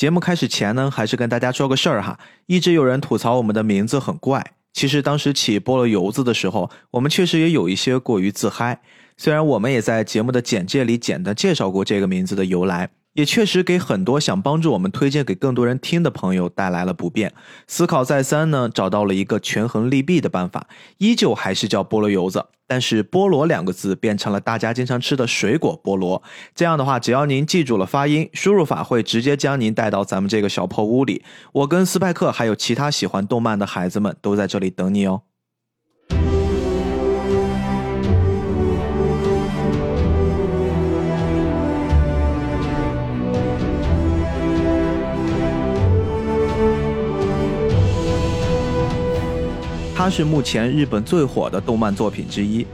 节目开始前呢，还是跟大家说个事儿哈。一直有人吐槽我们的名字很怪，其实当时起菠萝油子的时候，我们确实也有一些过于自嗨。虽然我们也在节目的简介里简单介绍过这个名字的由来。也确实给很多想帮助我们推荐给更多人听的朋友带来了不便。思考再三呢，找到了一个权衡利弊的办法，依旧还是叫菠萝油子，但是菠萝两个字变成了大家经常吃的水果菠萝。这样的话，只要您记住了发音，输入法会直接将您带到咱们这个小破屋里。我跟斯派克还有其他喜欢动漫的孩子们都在这里等你哦。它是目前日本最火的动漫作品之一，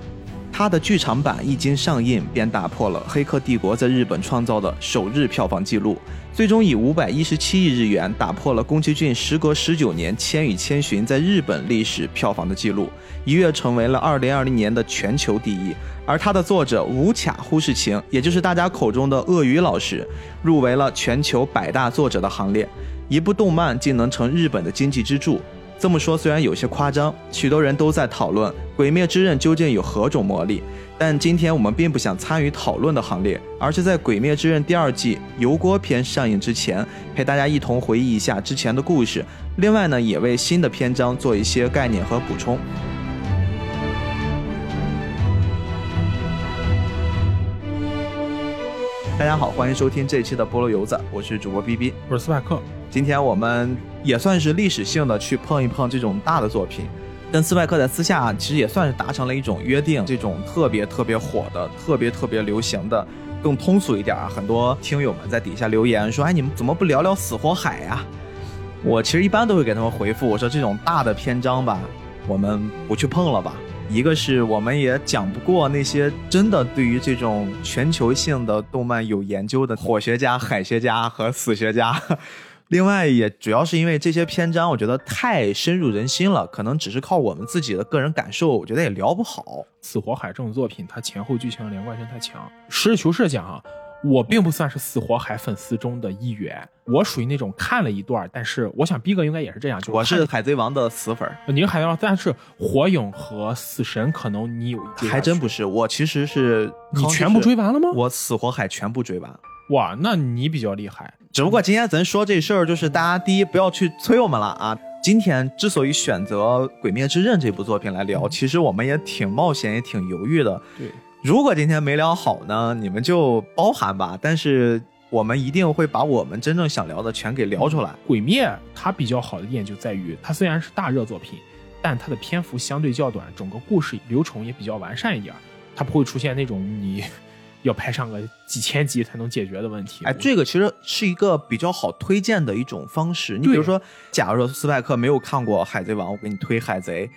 它的剧场版一经上映便打破了《黑客帝国》在日本创造的首日票房纪录，最终以五百一十七亿日元打破了宫崎骏时隔十九年《千与千寻》在日本历史票房的纪录，一跃成为了二零二零年的全球第一。而它的作者无卡忽视情，也就是大家口中的鳄鱼老师，入围了全球百大作者的行列。一部动漫竟能成日本的经济支柱。这么说虽然有些夸张，许多人都在讨论《鬼灭之刃》究竟有何种魔力，但今天我们并不想参与讨论的行列，而是在《鬼灭之刃》第二季油锅篇上映之前，陪大家一同回忆一下之前的故事。另外呢，也为新的篇章做一些概念和补充。大家好，欢迎收听这一期的菠萝油子，我是主播 B B，我是斯派克。今天我们也算是历史性的去碰一碰这种大的作品，跟斯派克在私下其实也算是达成了一种约定。这种特别特别火的、特别特别流行的，更通俗一点啊，很多听友们在底下留言说：“哎，你们怎么不聊聊死火海呀？”我其实一般都会给他们回复，我说这种大的篇章吧，我们不去碰了吧。一个是我们也讲不过那些真的对于这种全球性的动漫有研究的火学家、海学家和死学家。另外，也主要是因为这些篇章，我觉得太深入人心了，可能只是靠我们自己的个人感受，我觉得也聊不好。《死火海》这种作品，它前后剧情连贯性太强。实事求是讲啊，我并不算是《死活海》粉丝中的一员，我属于那种看了一段，但是我想逼哥应该也是这样，就我是《海贼王》的死粉。你是海贼王，但是火影和死神可能你有，还真不是。我其实是你全部追完了吗？我《死活海》全部追完。哇，那你比较厉害。只不过今天咱说这事儿，就是大家第一不要去催我们了啊。今天之所以选择《鬼灭之刃》这部作品来聊，其实我们也挺冒险，也挺犹豫的。对，如果今天没聊好呢，你们就包涵吧。但是我们一定会把我们真正想聊的全给聊出来。《鬼灭》它比较好的一点就在于，它虽然是大热作品，但它的篇幅相对较短，整个故事流程也比较完善一点，它不会出现那种你。要拍上个几千集才能解决的问题，哎，这个其实是一个比较好推荐的一种方式。你比如说，假如说斯派克没有看过《海贼王》，我给你推《海贼》，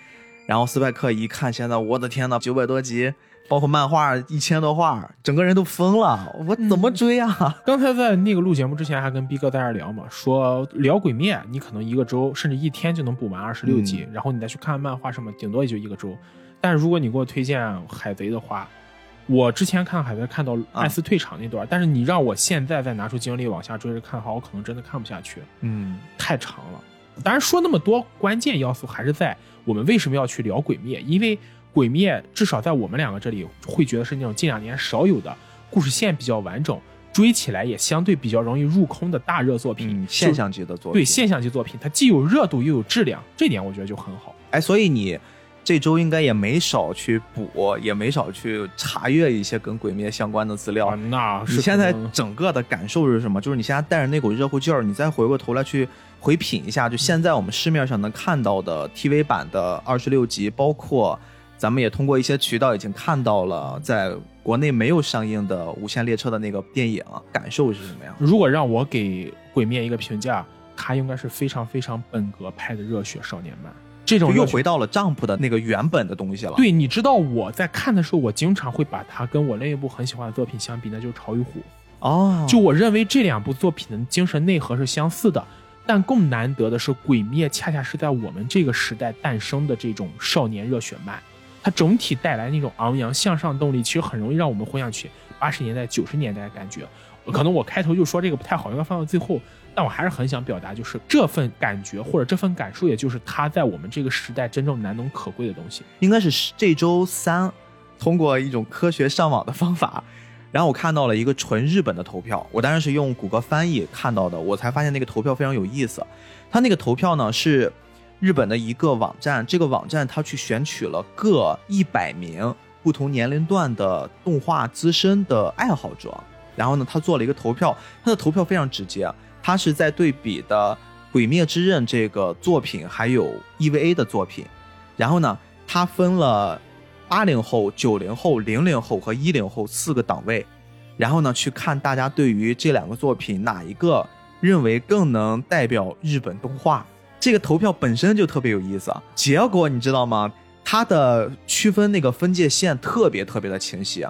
然后斯派克一看，现在我的天呐，九百多集，包括漫画一千多画，整个人都疯了，我怎么追啊？刚才在那个录节目之前，还跟逼哥在这聊嘛，说聊《鬼灭》，你可能一个周甚至一天就能补完二十六集，然后你再去看漫画什么，顶多也就一个周。但如果你给我推荐《海贼》的话，我之前看海贼看到艾斯退场那段，但是你让我现在再拿出精力往下追着看的话，我可能真的看不下去。嗯，太长了。当然说那么多，关键要素还是在我们为什么要去聊鬼灭？因为鬼灭至少在我们两个这里会觉得是那种近两年少有的故事线比较完整，追起来也相对比较容易入坑的大热作品，现象级的作品。对现象级作品，它既有热度又有质量，这点我觉得就很好。哎，所以你。这周应该也没少去补，也没少去查阅一些跟鬼灭相关的资料。那你现在整个的感受是什么？就是你现在带着那股热乎劲儿，你再回过头来去回品一下，就现在我们市面上能看到的 TV 版的二十六集，包括咱们也通过一些渠道已经看到了在国内没有上映的《无限列车》的那个电影，感受是什么样？如果让我给鬼灭一个评价，它应该是非常非常本格派的热血少年漫。这种又回到了丈夫的那个原本的东西了。对，你知道我在看的时候，我经常会把它跟我另一部很喜欢的作品相比，那就是《潮与虎》。哦，就我认为这两部作品的精神内核是相似的，但更难得的是，《鬼灭》恰恰是在我们这个时代诞生的这种少年热血漫，它整体带来那种昂扬向上动力，其实很容易让我们回想起八十年代、九十年代的感觉。可能我开头就说这个不太好，应该放到最后。但我还是很想表达，就是这份感觉或者这份感受，也就是它在我们这个时代真正难能可贵的东西。应该是这周三，通过一种科学上网的方法，然后我看到了一个纯日本的投票，我当然是用谷歌翻译看到的，我才发现那个投票非常有意思。它那个投票呢是日本的一个网站，这个网站它去选取了各一百名不同年龄段的动画资深的爱好者，然后呢，他做了一个投票，他的投票非常直接，他是在对比的《鬼灭之刃》这个作品还有 EVA 的作品，然后呢，他分了八零后、九零后、零零后和一零后四个档位，然后呢，去看大家对于这两个作品哪一个认为更能代表日本动画。这个投票本身就特别有意思啊！结果你知道吗？它的区分那个分界线特别特别的清晰，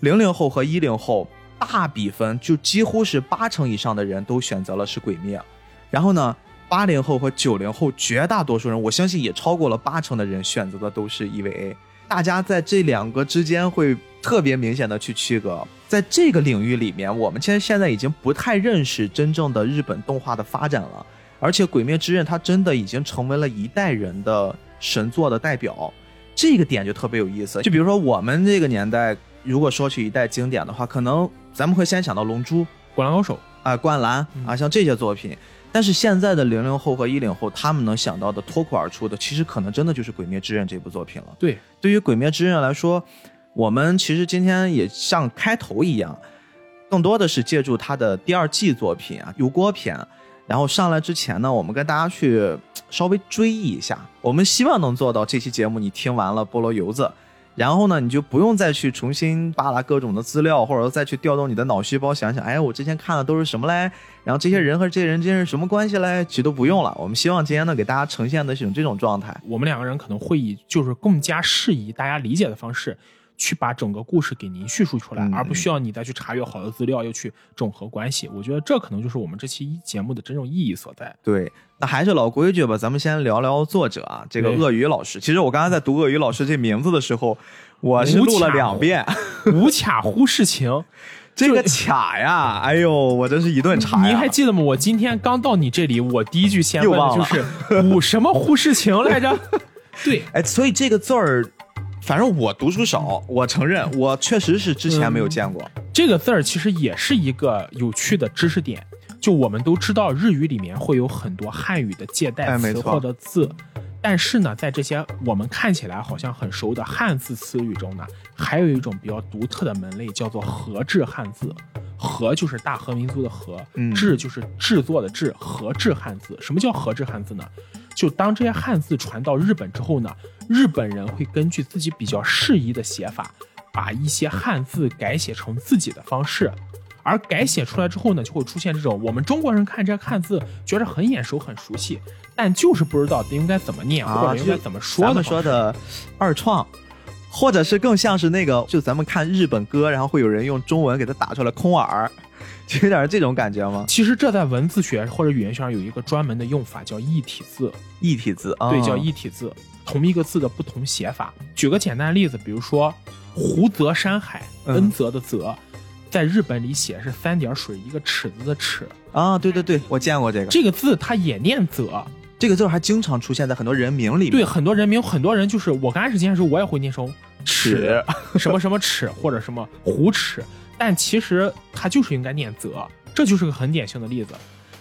零零后和一零后大比分就几乎是八成以上的人都选择了是鬼灭，然后呢，八零后和九零后绝大多数人，我相信也超过了八成的人选择的都是 EVA。大家在这两个之间会特别明显的去区隔，在这个领域里面，我们其实现在已经不太认识真正的日本动画的发展了。而且《鬼灭之刃》它真的已经成为了一代人的神作的代表，这个点就特别有意思。就比如说我们这个年代，如果说起一代经典的话，可能咱们会先想到《龙珠》《灌篮高手》啊，《灌篮》啊，像这些作品。但是现在的零零后和一零后，他们能想到的脱口而出的，其实可能真的就是《鬼灭之刃》这部作品了。对，对于《鬼灭之刃》来说，我们其实今天也像开头一样，更多的是借助它的第二季作品啊，《油锅篇》。然后上来之前呢，我们跟大家去稍微追忆一下，我们希望能做到这期节目你听完了菠萝油子，然后呢你就不用再去重新扒拉各种的资料，或者说再去调动你的脑细胞想想，哎，我之前看的都是什么嘞？然后这些人和这些人之间是什么关系嘞？其实都不用了。我们希望今天呢给大家呈现的是这种状态，我们两个人可能会以就是更加适宜大家理解的方式。去把整个故事给您叙述出来，而不需要你再去查阅好的资料，又去整合关系。我觉得这可能就是我们这期节目的真正意义所在。对，那还是老规矩吧，咱们先聊聊作者啊，这个鳄鱼老师。其实我刚才在读鳄鱼老师这名字的时候，我是录了两遍。无卡忽事情，这个卡呀，哎呦，我真是一顿查。您还记得吗？我今天刚到你这里，我第一句先问的就是“ 五什么忽事情”来着？对，哎，所以这个字儿。反正我读书少，我承认我确实是之前没有见过这个字儿。其实也是一个有趣的知识点。就我们都知道，日语里面会有很多汉语的借代词或者字，但是呢，在这些我们看起来好像很熟的汉字词语中呢，还有一种比较独特的门类，叫做和制汉字。和就是大和民族的和，制就是制作的制，和制汉字。什么叫和制汉字呢？就当这些汉字传到日本之后呢，日本人会根据自己比较适宜的写法，把一些汉字改写成自己的方式，而改写出来之后呢，就会出现这种我们中国人看这汉字觉得很眼熟很熟悉，但就是不知道应该怎么念或者应该怎么说。咱们说的二创，或者是更像是那个，就咱们看日本歌，然后会有人用中文给它打出来空耳。有点这种感觉吗？其实这在文字学或者语言学上有一个专门的用法，叫异体字。异体字，对，叫异体字，同一个字的不同写法。举个简单的例子，比如说“湖泽山海”，恩泽的泽，在日本里写是三点水一个尺子的尺啊。对对对，我见过这个。这个字它也念泽，这个字还经常出现在很多人名里面。对，很多人名，很多人就是我刚开始见的时候，我也会念成尺，什么什么尺或者什么胡尺。但其实他就是应该念泽，这就是个很典型的例子。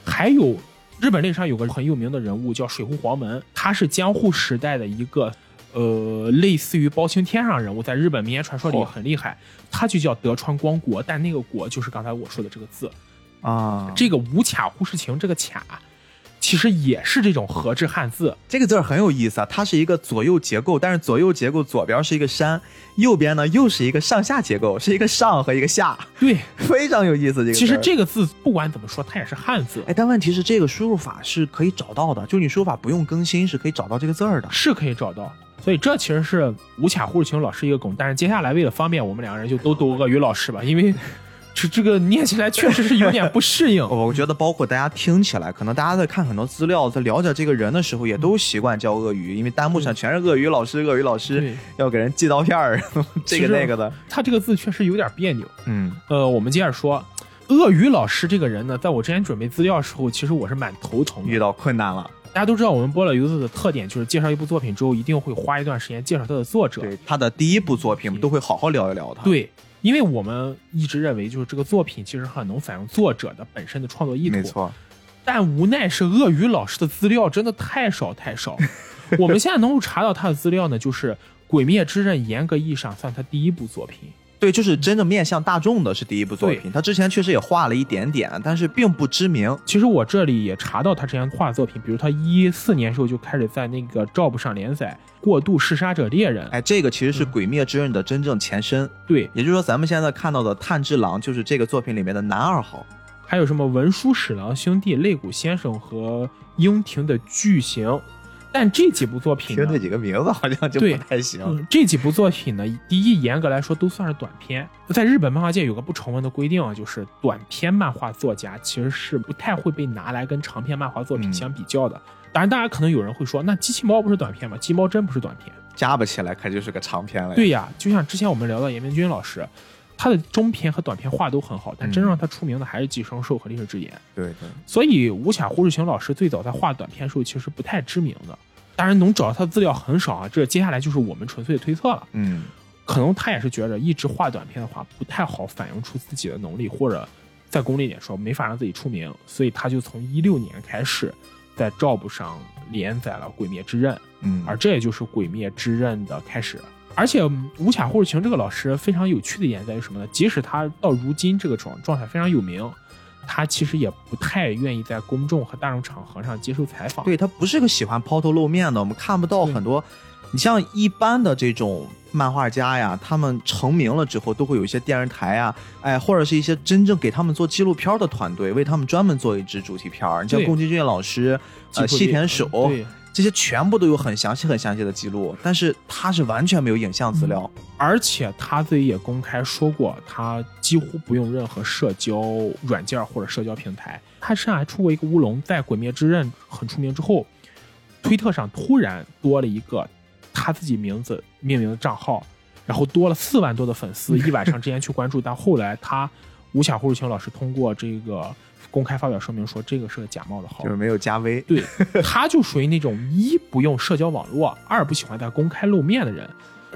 还有日本历史上有个很有名的人物叫水户黄门，他是江户时代的一个呃类似于包青天上人物，在日本民间传说里很厉害。他就叫德川光国，但那个国就是刚才我说的这个字啊，这个无卡忽视情这个卡。其实也是这种合制汉字，这个字儿很有意思啊，它是一个左右结构，但是左右结构左边是一个山，右边呢又是一个上下结构，是一个上和一个下，对，非常有意思。这个其实这个字不管怎么说，它也是汉字，哎，但问题是这个输入法是可以找到的，就你输入法不用更新是可以找到这个字儿的，是可以找到。所以这其实是吴卡户请老师一个梗，但是接下来为了方便我们两个人，就都读鳄鱼老师吧，因为。这这个念起来确实是有点不适应。我觉得，包括大家听起来，可能大家在看很多资料，在了解这个人的时候，也都习惯叫鳄鱼，因为弹幕上全是鳄鱼老师，鳄鱼老师要给人寄刀片儿，这个那个的。他这个字确实有点别扭。嗯，呃，我们接着说，鳄鱼老师这个人呢，在我之前准备资料的时候，其实我是蛮头疼的。遇到困难了。大家都知道，我们播了游子的特点就是介绍一部作品之后，一定会花一段时间介绍他的作者。对他的第一部作品，我们都会好好聊一聊他。对，因为我们一直认为，就是这个作品其实很能反映作者的本身的创作意图。没错。但无奈是鳄鱼老师的资料真的太少太少。我们现在能够查到他的资料呢，就是《鬼灭之刃》，严格意义上算他第一部作品。对，就是真正面向大众的是第一部作品。他之前确实也画了一点点，但是并不知名。其实我这里也查到他之前画的作品，比如他一四年时候就开始在那个 Job 上连载《过度嗜杀者猎人》。哎，这个其实是《鬼灭之刃》的真正前身。对，也就是说咱们现在看到的炭治郎就是这个作品里面的男二号。还有什么文书史郎兄弟、肋骨先生和樱庭的巨型。但这几部作品，听这几个名字好像就不太行。这几部作品呢，第一，严格来说都算是短篇。在日本漫画界有个不成文的规定啊，就是短篇漫画作家其实是不太会被拿来跟长篇漫画作品相比较的。当然，大家可能有人会说，那机器猫不是短篇吗？机猫真不是短篇，加不起来可就是个长篇了。对呀，就像之前我们聊到严明君老师，他的中篇和短篇画都很好，但真让他出名的还是《寄生兽》和《历史之眼》。对对。所以吴卡胡志行老师最早在画短篇时候其实不太知名的。当然能找到他的资料很少啊，这接下来就是我们纯粹的推测了。嗯，可能他也是觉着一直画短片的话不太好反映出自己的能力，或者再功利点说没法让自己出名，所以他就从一六年开始在 Job 上连载了《鬼灭之刃》。嗯，而这也就是《鬼灭之刃》的开始。而且吴卡护士晴这个老师非常有趣的一点在于什么呢？即使他到如今这个状状态非常有名。他其实也不太愿意在公众和大众场合上接受采访。对他不是个喜欢抛头露面的，我们看不到很多。你像一般的这种漫画家呀，他们成名了之后，都会有一些电视台啊，哎，或者是一些真正给他们做纪录片的团队，为他们专门做一支主题片儿。你像宫崎骏老师，呃，细田守。这些全部都有很详细、很详细的记录，但是他是完全没有影像资料，而且他自己也公开说过，他几乎不用任何社交软件或者社交平台。他身上还出过一个乌龙，在《鬼灭之刃》很出名之后，推特上突然多了一个他自己名字命名的账号，然后多了四万多的粉丝，一晚上之间去关注，但后来他吴小胡志清老师通过这个。公开发表声明说这个是个假冒的号，就是没有加微。对，他就属于那种一不用社交网络，二不喜欢在公开露面的人，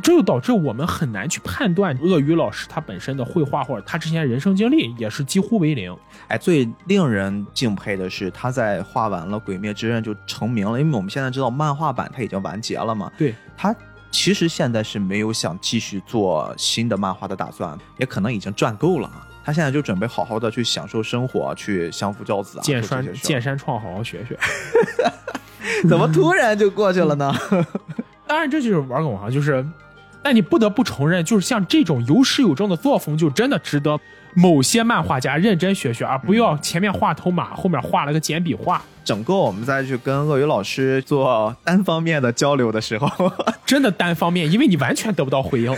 这就导致我们很难去判断鳄鱼老师他本身的绘画或者他之前人生经历也是几乎为零。哎，最令人敬佩的是他在画完了《鬼灭之刃》就成名了，因为我们现在知道漫画版他已经完结了嘛。对他其实现在是没有想继续做新的漫画的打算，也可能已经赚够了。他现在就准备好好的去享受生活，去相夫教子啊！剑山剑山创好好学学，怎么突然就过去了呢？当然这就是玩梗啊，就是，但你不得不承认，就是像这种有始有终的作风，就真的值得某些漫画家认真学学，而不要前面画头马，后面画了个简笔画。整个我们再去跟鳄鱼老师做单方面的交流的时候，真的单方面，因为你完全得不到回应。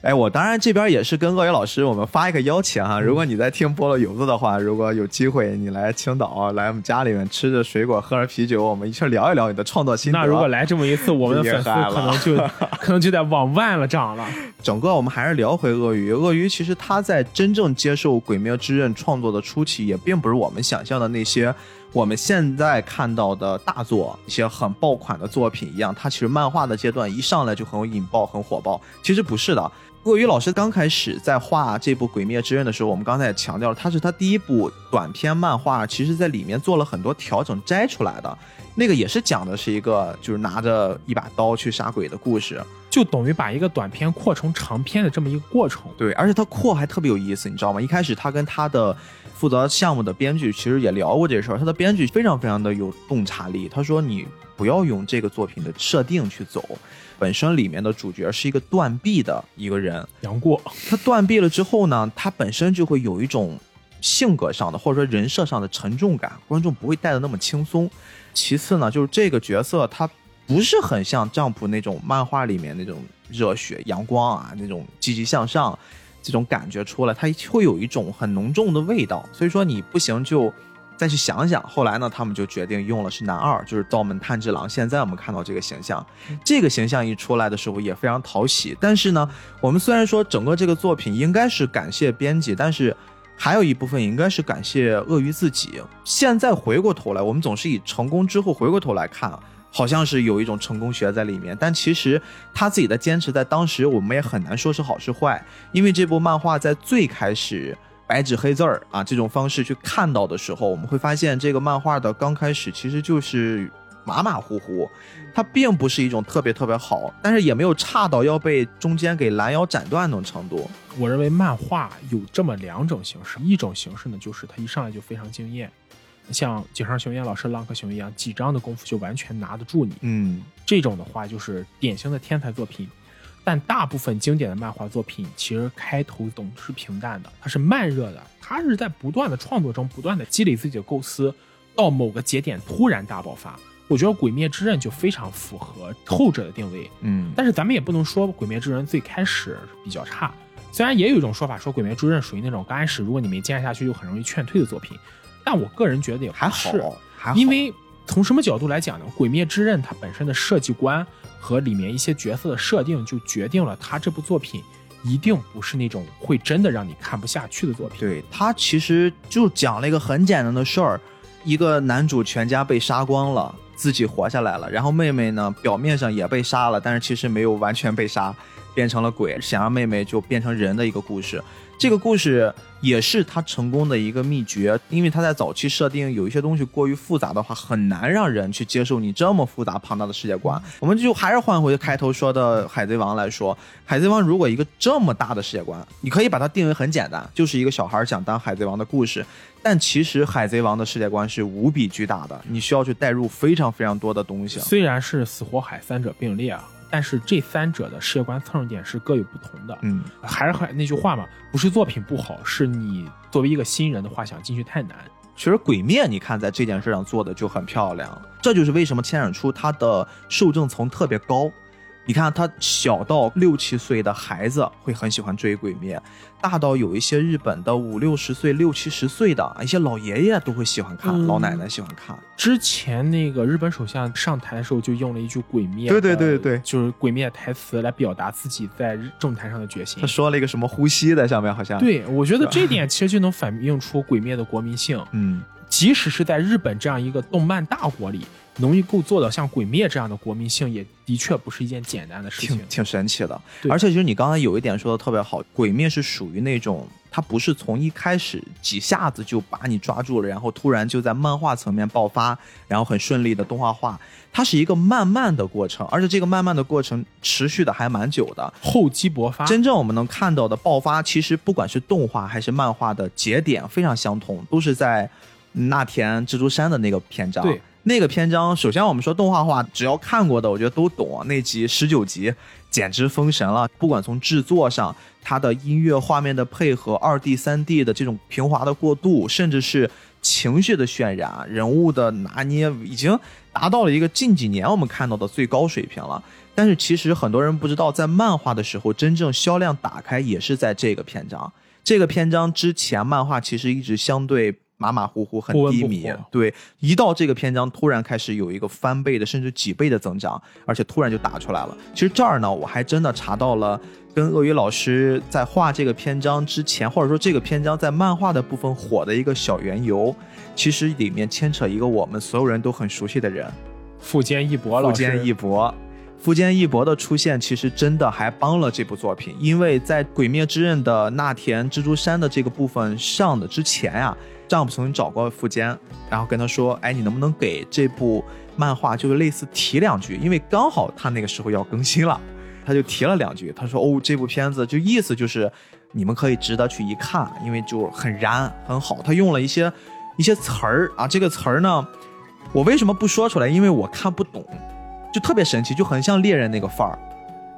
哎，我当然这边也是跟鳄鱼老师，我们发一个邀请哈。如果你在听菠萝油子的话，如果有机会你来青岛，来我们家里面吃着水果，喝着啤酒，我们一起聊一聊你的创作心得。那如果来这么一次，我们的粉丝可能就 可能就得往万了涨了。整个我们还是聊回鳄鱼。鳄鱼其实他在真正接受《鬼灭之刃》创作的初期，也并不是我们想象的那些我们现在看到的大作、一些很爆款的作品一样。他其实漫画的阶段一上来就很有引爆、很火爆。其实不是的。鳄鱼老师刚开始在画这部《鬼灭之刃》的时候，我们刚才也强调了，它是他第一部短篇漫画，其实在里面做了很多调整摘出来的。那个也是讲的是一个就是拿着一把刀去杀鬼的故事，就等于把一个短片扩成长篇的这么一个过程。对，而且他扩还特别有意思，你知道吗？一开始他跟他的负责项目的编剧其实也聊过这事儿，他的编剧非常非常的有洞察力，他说你不要用这个作品的设定去走。本身里面的主角是一个断臂的一个人，杨过。他断臂了之后呢，他本身就会有一种性格上的或者说人设上的沉重感，观众不会带的那么轻松。其次呢，就是这个角色他不是很像丈夫那种漫画里面那种热血阳光啊，那种积极向上这种感觉出来，他会有一种很浓重的味道。所以说你不行就。再去想想，后来呢，他们就决定用了是男二，就是道门炭治郎。现在我们看到这个形象，这个形象一出来的时候也非常讨喜。但是呢，我们虽然说整个这个作品应该是感谢编辑，但是还有一部分应该是感谢鳄鱼自己。现在回过头来，我们总是以成功之后回过头来看，好像是有一种成功学在里面。但其实他自己的坚持，在当时我们也很难说是好是坏，因为这部漫画在最开始白纸黑字儿啊这种方式去看到的时候，我们会发现这个漫画的刚开始其实就是马马虎虎，它并不是一种特别特别好，但是也没有差到要被中间给拦腰斩断那种程度。我认为漫画有这么两种形式，一种形式呢，就是它一上来就非常惊艳，像井上雄彦老师《浪客雄》一样，几章的功夫就完全拿得住你。嗯，这种的话就是典型的天才作品。但大部分经典的漫画作品其实开头总是平淡的，它是慢热的，它是在不断的创作中不断的积累自己的构思，到某个节点突然大爆发。我觉得《鬼灭之刃》就非常符合后者的定位。嗯，但是咱们也不能说《鬼灭之刃》最开始比较差，虽然也有一种说法说《鬼灭之刃》属于那种刚开始如果你没坚持下去就很容易劝退的作品，但我个人觉得也还好，，还好，因为从什么角度来讲呢？《鬼灭之刃》它本身的设计观和里面一些角色的设定，就决定了他这部作品一定不是那种会真的让你看不下去的作品。对他其实就讲了一个很简单的事儿，一个男主全家被杀光了，自己活下来了，然后妹妹呢表面上也被杀了，但是其实没有完全被杀，变成了鬼，想让妹妹就变成人的一个故事。这个故事也是他成功的一个秘诀，因为他在早期设定有一些东西过于复杂的话，很难让人去接受你这么复杂庞大的世界观。我们就还是换回开头说的《海贼王》来说，《海贼王》如果一个这么大的世界观，你可以把它定为很简单，就是一个小孩想当海贼王的故事。但其实《海贼王》的世界观是无比巨大的，你需要去带入非常非常多的东西。虽然是死活海三者并列啊，但是这三者的世界观侧重点是各有不同的。嗯，还是很那句话嘛，不是作品不好，是你作为一个新人的话想进去太难。其实《鬼灭》你看在这件事上做的就很漂亮，这就是为什么千染出它的受众层特别高。你看，他小到六七岁的孩子会很喜欢追《鬼灭》，大到有一些日本的五六十岁、六七十岁的一些老爷爷都会喜欢看，嗯老奶奶喜欢看。之前那个日本首相上台的时候就用了一句“鬼灭”，对对对对就是“鬼灭”台词来表达自己在政坛上的决心他。说了一个什么呼吸在上面，好像。，对，我觉得这点其实就能反映出《鬼灭》的国民性。嗯，即使是在日本这样一个动漫大国里，能够做到像《鬼灭》这样的国民性，也的确不是一件简单的事情。挺挺神奇的。而且其实你刚才有一点说的特别好，《鬼灭》是属于那种它不是从一开始几下子就把你抓住了，然后突然就在漫画层面爆发，然后很顺利的动画化，它是一个慢慢的过程，而且这个慢慢的过程持续的还蛮久的。厚积薄发，真正我们能看到的爆发，其实不管是动画还是漫画的节点非常相同，都是在那田蜘蛛山的那个篇章。对，那个篇章，首先我们说动画化，只要看过的，我觉得都懂。那集十九集简直封神了，不管从制作上，它的音乐、画面的配合、二 D、三 D 的这种平滑的过渡，甚至是情绪的渲染、人物的拿捏，已经达到了一个近几年我们看到的最高水平了。但是其实很多人不知道，在漫画的时候，真正销量打开也是在这个篇章。这个篇章之前，漫画其实一直相对马马虎虎，很低迷。对，一到这个篇章，突然开始有一个翻倍的，甚至几倍的增长，而且突然就打出来了。其实这儿呢，我还真的查到了，跟鳄鱼老师在画这个篇章之前，或者说这个篇章在漫画的部分火的一个小缘由，其实里面牵扯一个我们所有人都很熟悉的人，富坚义博老师，富坚义博。富坚义博的出现，其实真的还帮了这部作品，因为在《鬼灭之刃》的那田蜘蛛山的这个部分上的之前呀、丈夫曾经找过富坚，然后跟他说：“哎，你能不能给这部漫画就是类似提两句？因为刚好他那个时候要更新了，他就提了两句。他说：‘哦，这部片子就意思就是你们可以值得去一看，因为就很燃很好。’他用了一些一些词儿啊，这个词儿呢，我为什么不说出来？因为我看不懂。”就特别神奇，就很像猎人那个范儿。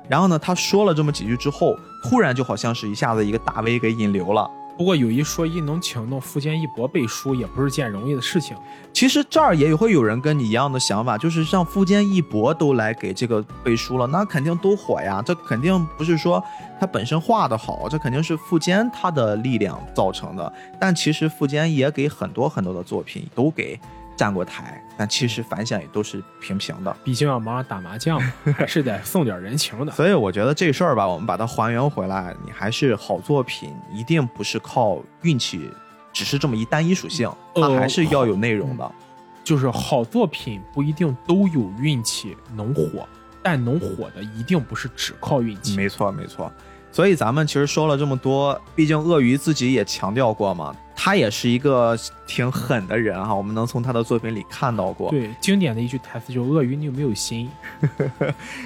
然后呢，他说了这么几句之后，突然就好像是一下子一个大 V 给引流了。不过有一说一，能请动富坚义博背书也不是件容易的事情。其实这儿也会有人跟你一样的想法，就是让富坚义博都来给这个背书了，那肯定都火呀。这肯定不是说他本身画的好，这肯定是富坚他的力量造成的。但其实富坚也给很多很多的作品都给站过台，但其实反响也都是平平的。毕竟要忙着打麻将，还是得送点人情的。所以我觉得这事儿吧，我们把它还原回来，你还是好作品，一定不是靠运气，只是这么一单一属性，它还是要有内容的。就是好作品不一定都有运气能火，但能火的一定不是只靠运气。没错，没错。所以咱们其实说了这么多，毕竟鳄鱼自己也强调过嘛，他也是一个挺狠的人哈。我们能从他的作品里看到过。对，经典的一句台词就是“鳄鱼，你有没有心？”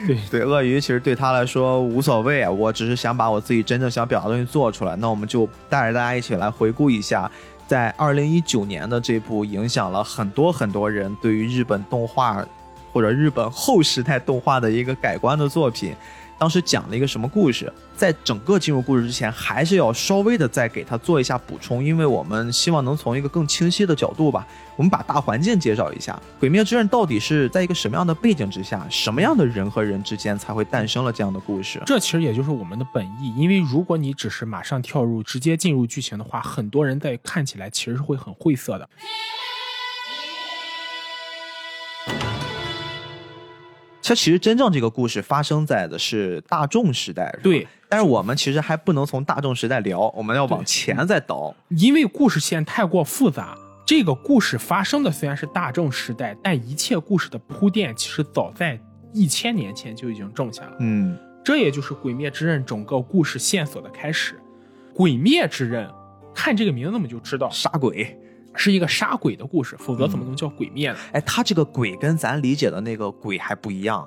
对对，鳄鱼其实对他来说无所谓啊，我只是想把我自己真正想表达的东西做出来。那我们就带着大家一起来回顾一下，在二零一九年的这部影响了很多很多人对于日本动画或者日本后时代动画的一个改观的作品。当时讲了一个什么故事？在整个进入故事之前，还是要稍微的再给他做一下补充，因为我们希望能从一个更清晰的角度吧，我们把大环境介绍一下，《鬼灭之刃》到底是在一个什么样的背景之下，什么样的人和人之间才会诞生了这样的故事？这其实也就是我们的本意，因为如果你只是马上跳入、直接进入剧情的话，很多人在看起来其实是会很晦涩的。它其实真正这个故事发生在的是大众时代，对。但是我们其实还不能从大众时代聊，我们要往前再倒，因为故事线太过复杂。这个故事发生的虽然是大众时代，但一切故事的铺垫其实早在一千年前就已经种下了。嗯，这也就是《鬼灭之刃》整个故事线索的开始。《鬼灭之刃》，看这个名字我们就知道杀鬼。是一个杀鬼的故事，否则怎么能叫鬼灭呢？哎，他这个鬼跟咱理解的那个鬼还不一样。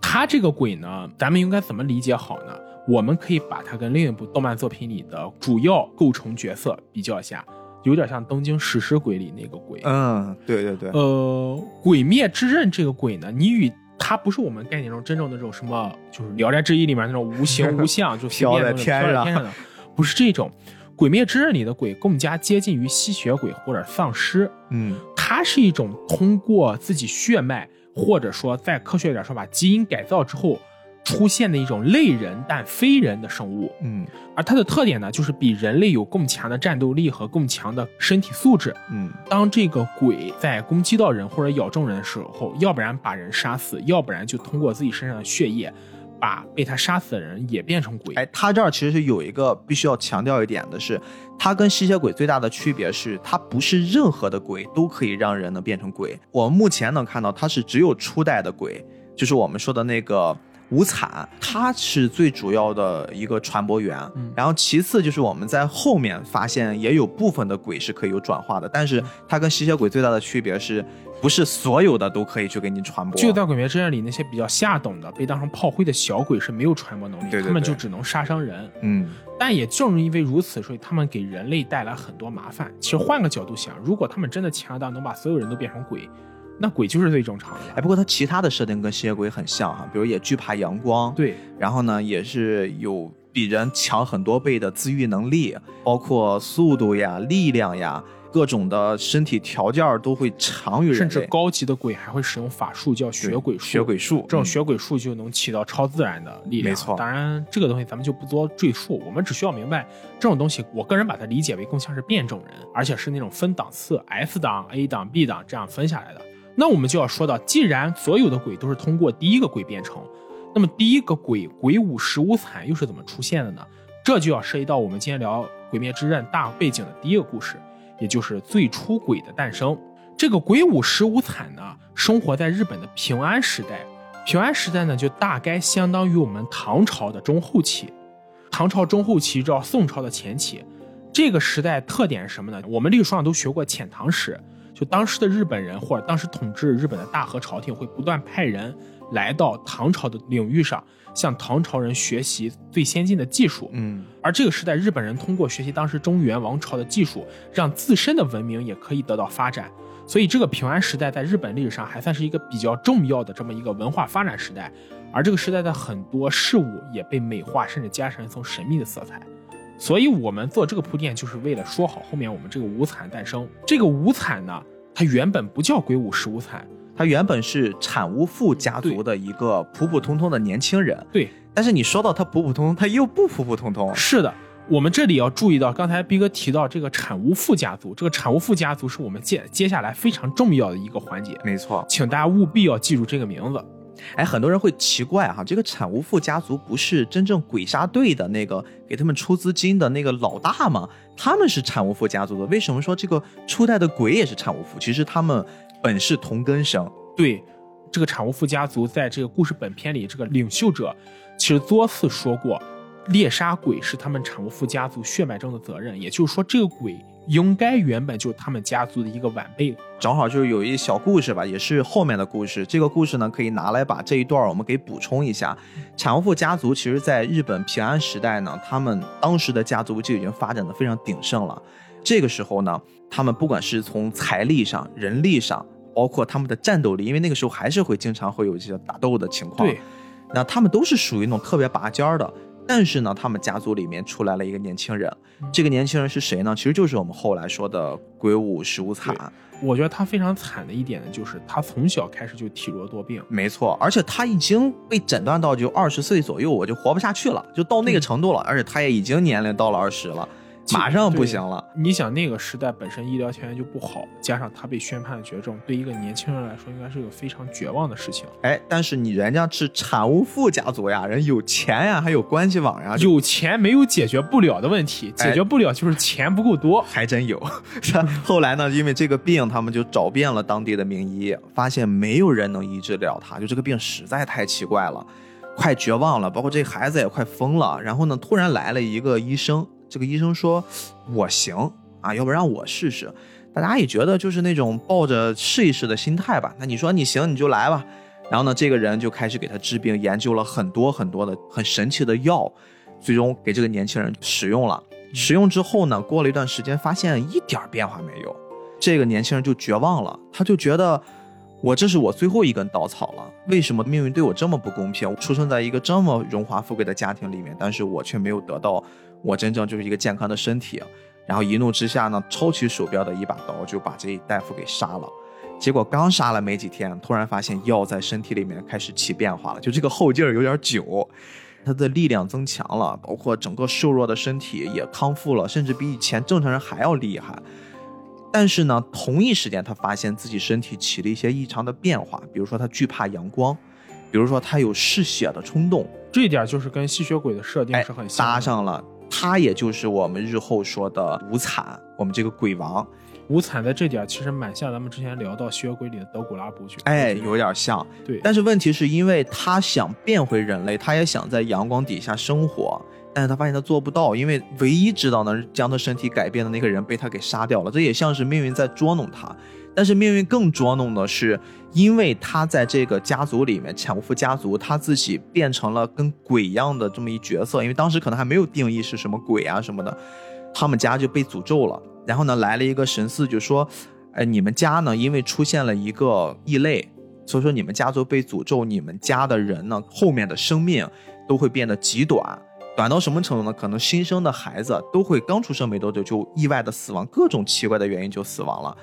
他这个鬼呢，咱们应该怎么理解好呢？我们可以把它跟另一部动漫作品里的主要构成角色比较一下，有点像东京食尸鬼里那个鬼。嗯，对对对。呃，鬼灭之刃这个鬼呢，你与它不是我们概念中真正的这种什么，就是《聊斋志异》里面那种无形无相，就飘在天上的，不是这种。《鬼灭之刃》里的鬼更加接近于吸血鬼或者丧尸，嗯，它是一种通过自己血脉，或者说再科学一点说，把基因改造之后出现的一种类人但非人的生物，嗯，而它的特点呢，就是比人类有更强的战斗力和更强的身体素质，嗯，当这个鬼在攻击到人或者咬中人的时候，要不然把人杀死，要不然就通过自己身上的血液。把被他杀死的人也变成鬼。哎，他这儿其实是有一个必须要强调一点的是，他跟吸血鬼最大的区别是，他不是任何的鬼都可以让人能变成鬼。我们目前能看到，他是只有初代的鬼，就是我们说的那个。无惨，它是最主要的一个传播源，然后其次就是我们在后面发现也有部分的鬼是可以有转化的，但是它跟吸血鬼最大的区别是不是所有的都可以去给你传播？就在《鬼灭之刃》里，那些比较下等的被当成炮灰的小鬼是没有传播能力，他们就只能杀伤人。嗯，但也正因为如此，所以他们给人类带来很多麻烦。其实换个角度想，如果他们真的强大，能把所有人都变成鬼。那鬼就是最正常的。哎，不过它其他的设定跟吸血鬼很像哈，比如也惧怕阳光，对，然后呢也是有比人强很多倍的自愈能力，包括速度呀、力量呀，各种的身体条件都会强于人甚至高级的鬼还会使用法术叫血鬼术，血鬼术这种血鬼术就能起到超自然的力量。没错，当然这个东西咱们就不多赘述，我们只需要明白这种东西，我个人把它理解为更像是变种人，而且是那种分档次，S 档、A 档、B 档这样分下来的。那我们就要说到，既然所有的鬼都是通过第一个鬼变成，那么第一个鬼鬼舞十五惨又是怎么出现的呢？这就要涉及到我们今天聊《鬼灭之刃》大背景的第一个故事，也就是最初鬼的诞生。这个鬼舞十五惨呢，生活在日本的平安时代。平安时代呢，就大概相当于我们唐朝的中后期。唐朝中后期到宋朝的前期，这个时代特点是什么呢？我们历史上都学过遣唐使。就当时的日本人或者当时统治日本的大和朝廷会不断派人来到唐朝的领域上，向唐朝人学习最先进的技术。嗯，而这个时代，日本人通过学习当时中原王朝的技术，让自身的文明也可以得到发展。所以，这个平安时代在日本历史上还算是一个比较重要的这么一个文化发展时代。而这个时代的很多事物也被美化，甚至加上一层神秘的色彩。所以我们做这个铺垫，就是为了说好后面我们这个五惨诞生。这个五惨呢，它原本不叫鬼舞十五惨，它原本是产无父家族的一个普普通通的年轻人。对，但是你说到他普普通通，他又不普普通通。是的，我们这里要注意到，刚才逼哥提到这个产无父家族，这个产无父家族是我们接接下来非常重要的一个环节，没错。请大家务必要记住这个名字。哎，很多人会奇怪哈，这个产无父家族不是真正鬼杀队的那个给他们出资金的那个老大吗？他们是产无父家族的，为什么说这个初代的鬼也是产无父？其实他们本是同根生。对，这个产无父家族在这个故事本片里，这个领袖者其实多次说过。猎杀鬼是他们产无父家族血脉中的责任，也就是说，这个鬼应该原本就是他们家族的一个晚辈。正好就是有一小故事吧，也是后面的故事。这个故事呢，可以拿来把这一段我们给补充一下。产无父家族其实在日本平安时代呢，他们当时的家族就已经发展的非常鼎盛了。这个时候呢，他们不管是从财力上、人力上，包括他们的战斗力，因为那个时候还是会经常会有一些打斗的情况。对，那他们都是属于那种特别拔尖儿的。但是呢，他们家族里面出来了一个年轻人，这个年轻人是谁呢？其实就是我们后来说的鬼舞十五惨。我觉得他非常惨的一点呢，就是他从小开始就体弱多病。没错，而且他已经被诊断到就二十岁左右，我就活不下去了，就到那个程度了。而且他也已经年龄到了二十了。马上不行了。你想那个时代本身医疗条件就不好，加上他被宣判绝症，对一个年轻人来说应该是个非常绝望的事情。哎，但是你人家是产无父家族呀，人有钱呀，还有关系网呀。有钱没有解决不了的问题，解决不了就是钱不够多。还真有。后来呢，因为这个病，他们就找遍了当地的名医，发现没有人能医治了他，就这个病实在太奇怪了，快绝望了。包括这孩子也快疯了。然后呢，突然来了一个医生。这个医生说：“我行啊，要不然我试试。”大家也觉得就是那种抱着试一试的心态吧。那你说你行，你就来吧。然后呢，这个人就开始给他治病，研究了很多很多的很神奇的药，最终给这个年轻人使用了。使用之后呢，过了一段时间，发现一点变化没有。这个年轻人就绝望了，他就觉得我这是我最后一根稻草了。为什么命运对我这么不公平？我出生在一个这么荣华富贵的家庭里面，但是我却没有得到。我真正就是一个健康的身体，然后一怒之下呢，抽起鼠标的一把刀，就把这大夫给杀了。结果刚杀了没几天，突然发现药在身体里面开始起变化了，就这个后劲儿有点久，他的力量增强了，包括整个瘦弱的身体也康复了，甚至比以前正常人还要厉害。但是呢，同一时间他发现自己身体起了一些异常的变化，比如说他惧怕阳光，比如说他有嗜血的冲动，这一点就是跟吸血鬼的设定是很搭上了。他也就是我们日后说的无惨，我们这个鬼王无惨的这点其实蛮像咱们之前聊到吸血鬼里的德古拉伯爵，哎，有点像。对，但是问题是因为他想变回人类，他也想在阳光底下生活，但是他发现他做不到，因为唯一知道能将他身体改变的那个人被他给杀掉了，这也像是命运在捉弄他。但是命运更捉弄的是，因为他在这个家族里面，潜伏家族，他自己变成了跟鬼一样的这么一角色。因为当时可能还没有定义是什么鬼啊什么的，他们家就被诅咒了。然后呢，来了一个神似，就说：“哎，你们家呢，因为出现了一个异类，所以说你们家族被诅咒，你们家的人呢，后面的生命都会变得极短，短到什么程度呢？可能新生的孩子都会刚出生没多久就意外的死亡，各种奇怪的原因就死亡了。”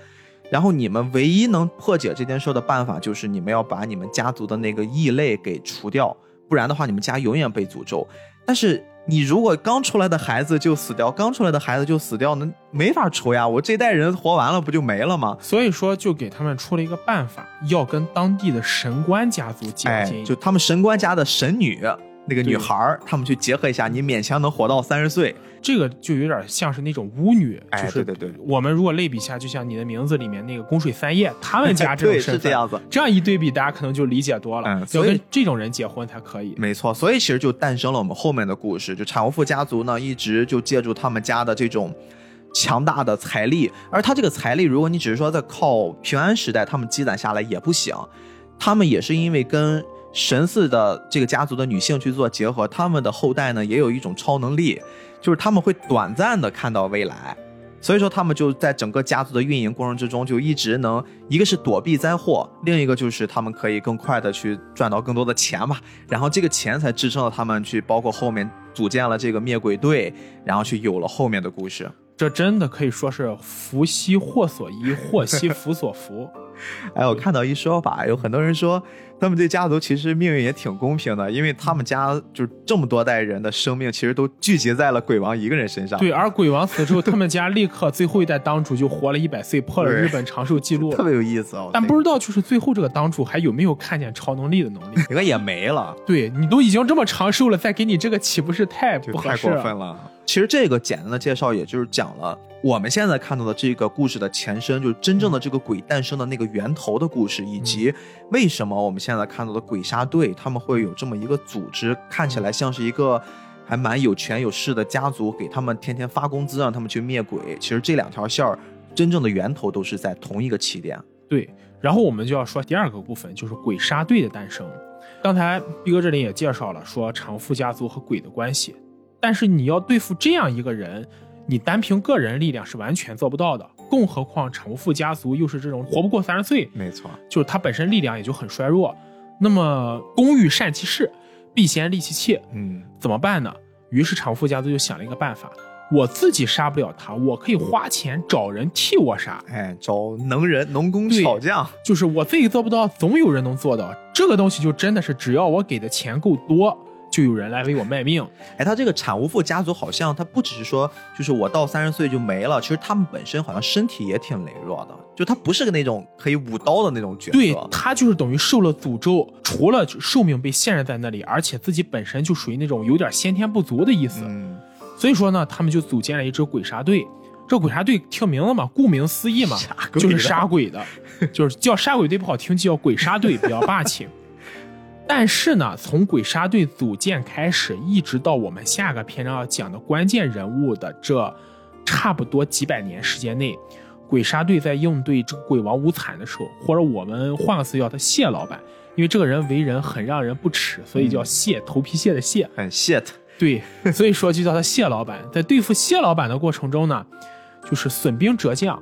然后你们唯一能破解这件事的办法，就是你们要把你们家族的那个异类给除掉，不然的话，你们家永远被诅咒。但是你如果刚出来的孩子就死掉，刚出来的孩子就死掉，那没法除呀。我这代人活完了，不就没了吗？所以说，就给他们出了一个办法，要跟当地的神官家族结亲，就他们神官家的神女。那个女孩儿，他们去结合一下，你勉强能活到三十岁，这个就有点像是那种巫女，哎，对对对，我们如果类比一下，就像你的名字里面那个宫水三叶，他们家 这种是这样子，这样一对比，大家可能就理解多了，嗯要跟这种人结婚才可以。没错，所以其实就诞生了我们后面的故事，就产无父家族呢，一直就借助他们家的这种强大的财力，而他这个财力，如果你只是说在靠平安时代他们积攒下来也不行，他们也是因为跟。神似的这个家族的女性去做结合，他们的后代呢也有一种超能力，就是他们会短暂的看到未来，所以说他们就在整个家族的运营过程之中就一直能，一个是躲避灾祸，另一个就是他们可以更快的去赚到更多的钱嘛，然后这个钱才支撑了他们去，包括后面组建了这个灭鬼队，然后去有了后面的故事。这真的可以说是福兮祸所依，祸兮福所伏。哎，我看到一说法，有很多人说他们这家族其实命运也挺公平的，因为他们家就是这么多代人的生命，其实都聚集在了鬼王一个人身上。对，而鬼王死之后，他们家立刻最后一代当主就活了一百岁，破了日本长寿记录，特别有意思哦。但不知道就是最后这个当主还有没有看见超能力的能力？应该也没了。对你都已经这么长寿了，再给你这个岂不是太不合适？太过分了。其实这个简单的介绍，也就是讲了我们现在看到的这个故事的前身，就是真正的这个鬼诞生的那个源头的故事，以及为什么我们现在看到的鬼杀队他们会有这么一个组织，看起来像是一个还蛮有权有势的家族，给他们天天发工资，让他们去灭鬼。其实这两条线儿真正的源头都是在同一个起点。对，然后我们就要说第二个部分，就是鬼杀队的诞生。刚才毕哥这里也介绍了，说长富家族和鬼的关系。但是你要对付这样一个人，你单凭个人力量是完全做不到的，更何况长富家族又是这种活不过三十岁，没错，就是他本身力量也就很衰弱。那么工欲善其事，必先利其器，嗯，怎么办呢？于是长富家族就想了一个办法，我自己杀不了他，我可以花钱找人替我杀，哎，找能人、农工、巧匠，就是我自己做不到，总有人能做到。这个东西就真的是只要我给的钱够多。就有人来为我卖命，哎，他这个产无父家族好像他不只是说，就是我到三十岁就没了，其实他们本身好像身体也挺羸弱的，就他不是个那种可以舞刀的那种角色，对他就是等于受了诅咒，除了寿命被限制在那里，而且自己本身就属于那种有点先天不足的意思，所以说呢，他们就组建了一支鬼杀队，这鬼杀队听名字嘛，顾名思义嘛，就是杀鬼的，就是叫杀鬼队不好听，就叫鬼杀队比较霸气。但是呢，从鬼杀队组建开始，一直到我们下个篇章要讲的关键人物的这差不多几百年时间内，鬼杀队在应对这个鬼王无惨的时候，或者我们换个词叫他谢老板，因为这个人为人很让人不齿，所以叫谢头皮屑的谢，很谢他。对，所以说就叫他谢老板。在对付谢老板的过程中呢，就是损兵折将。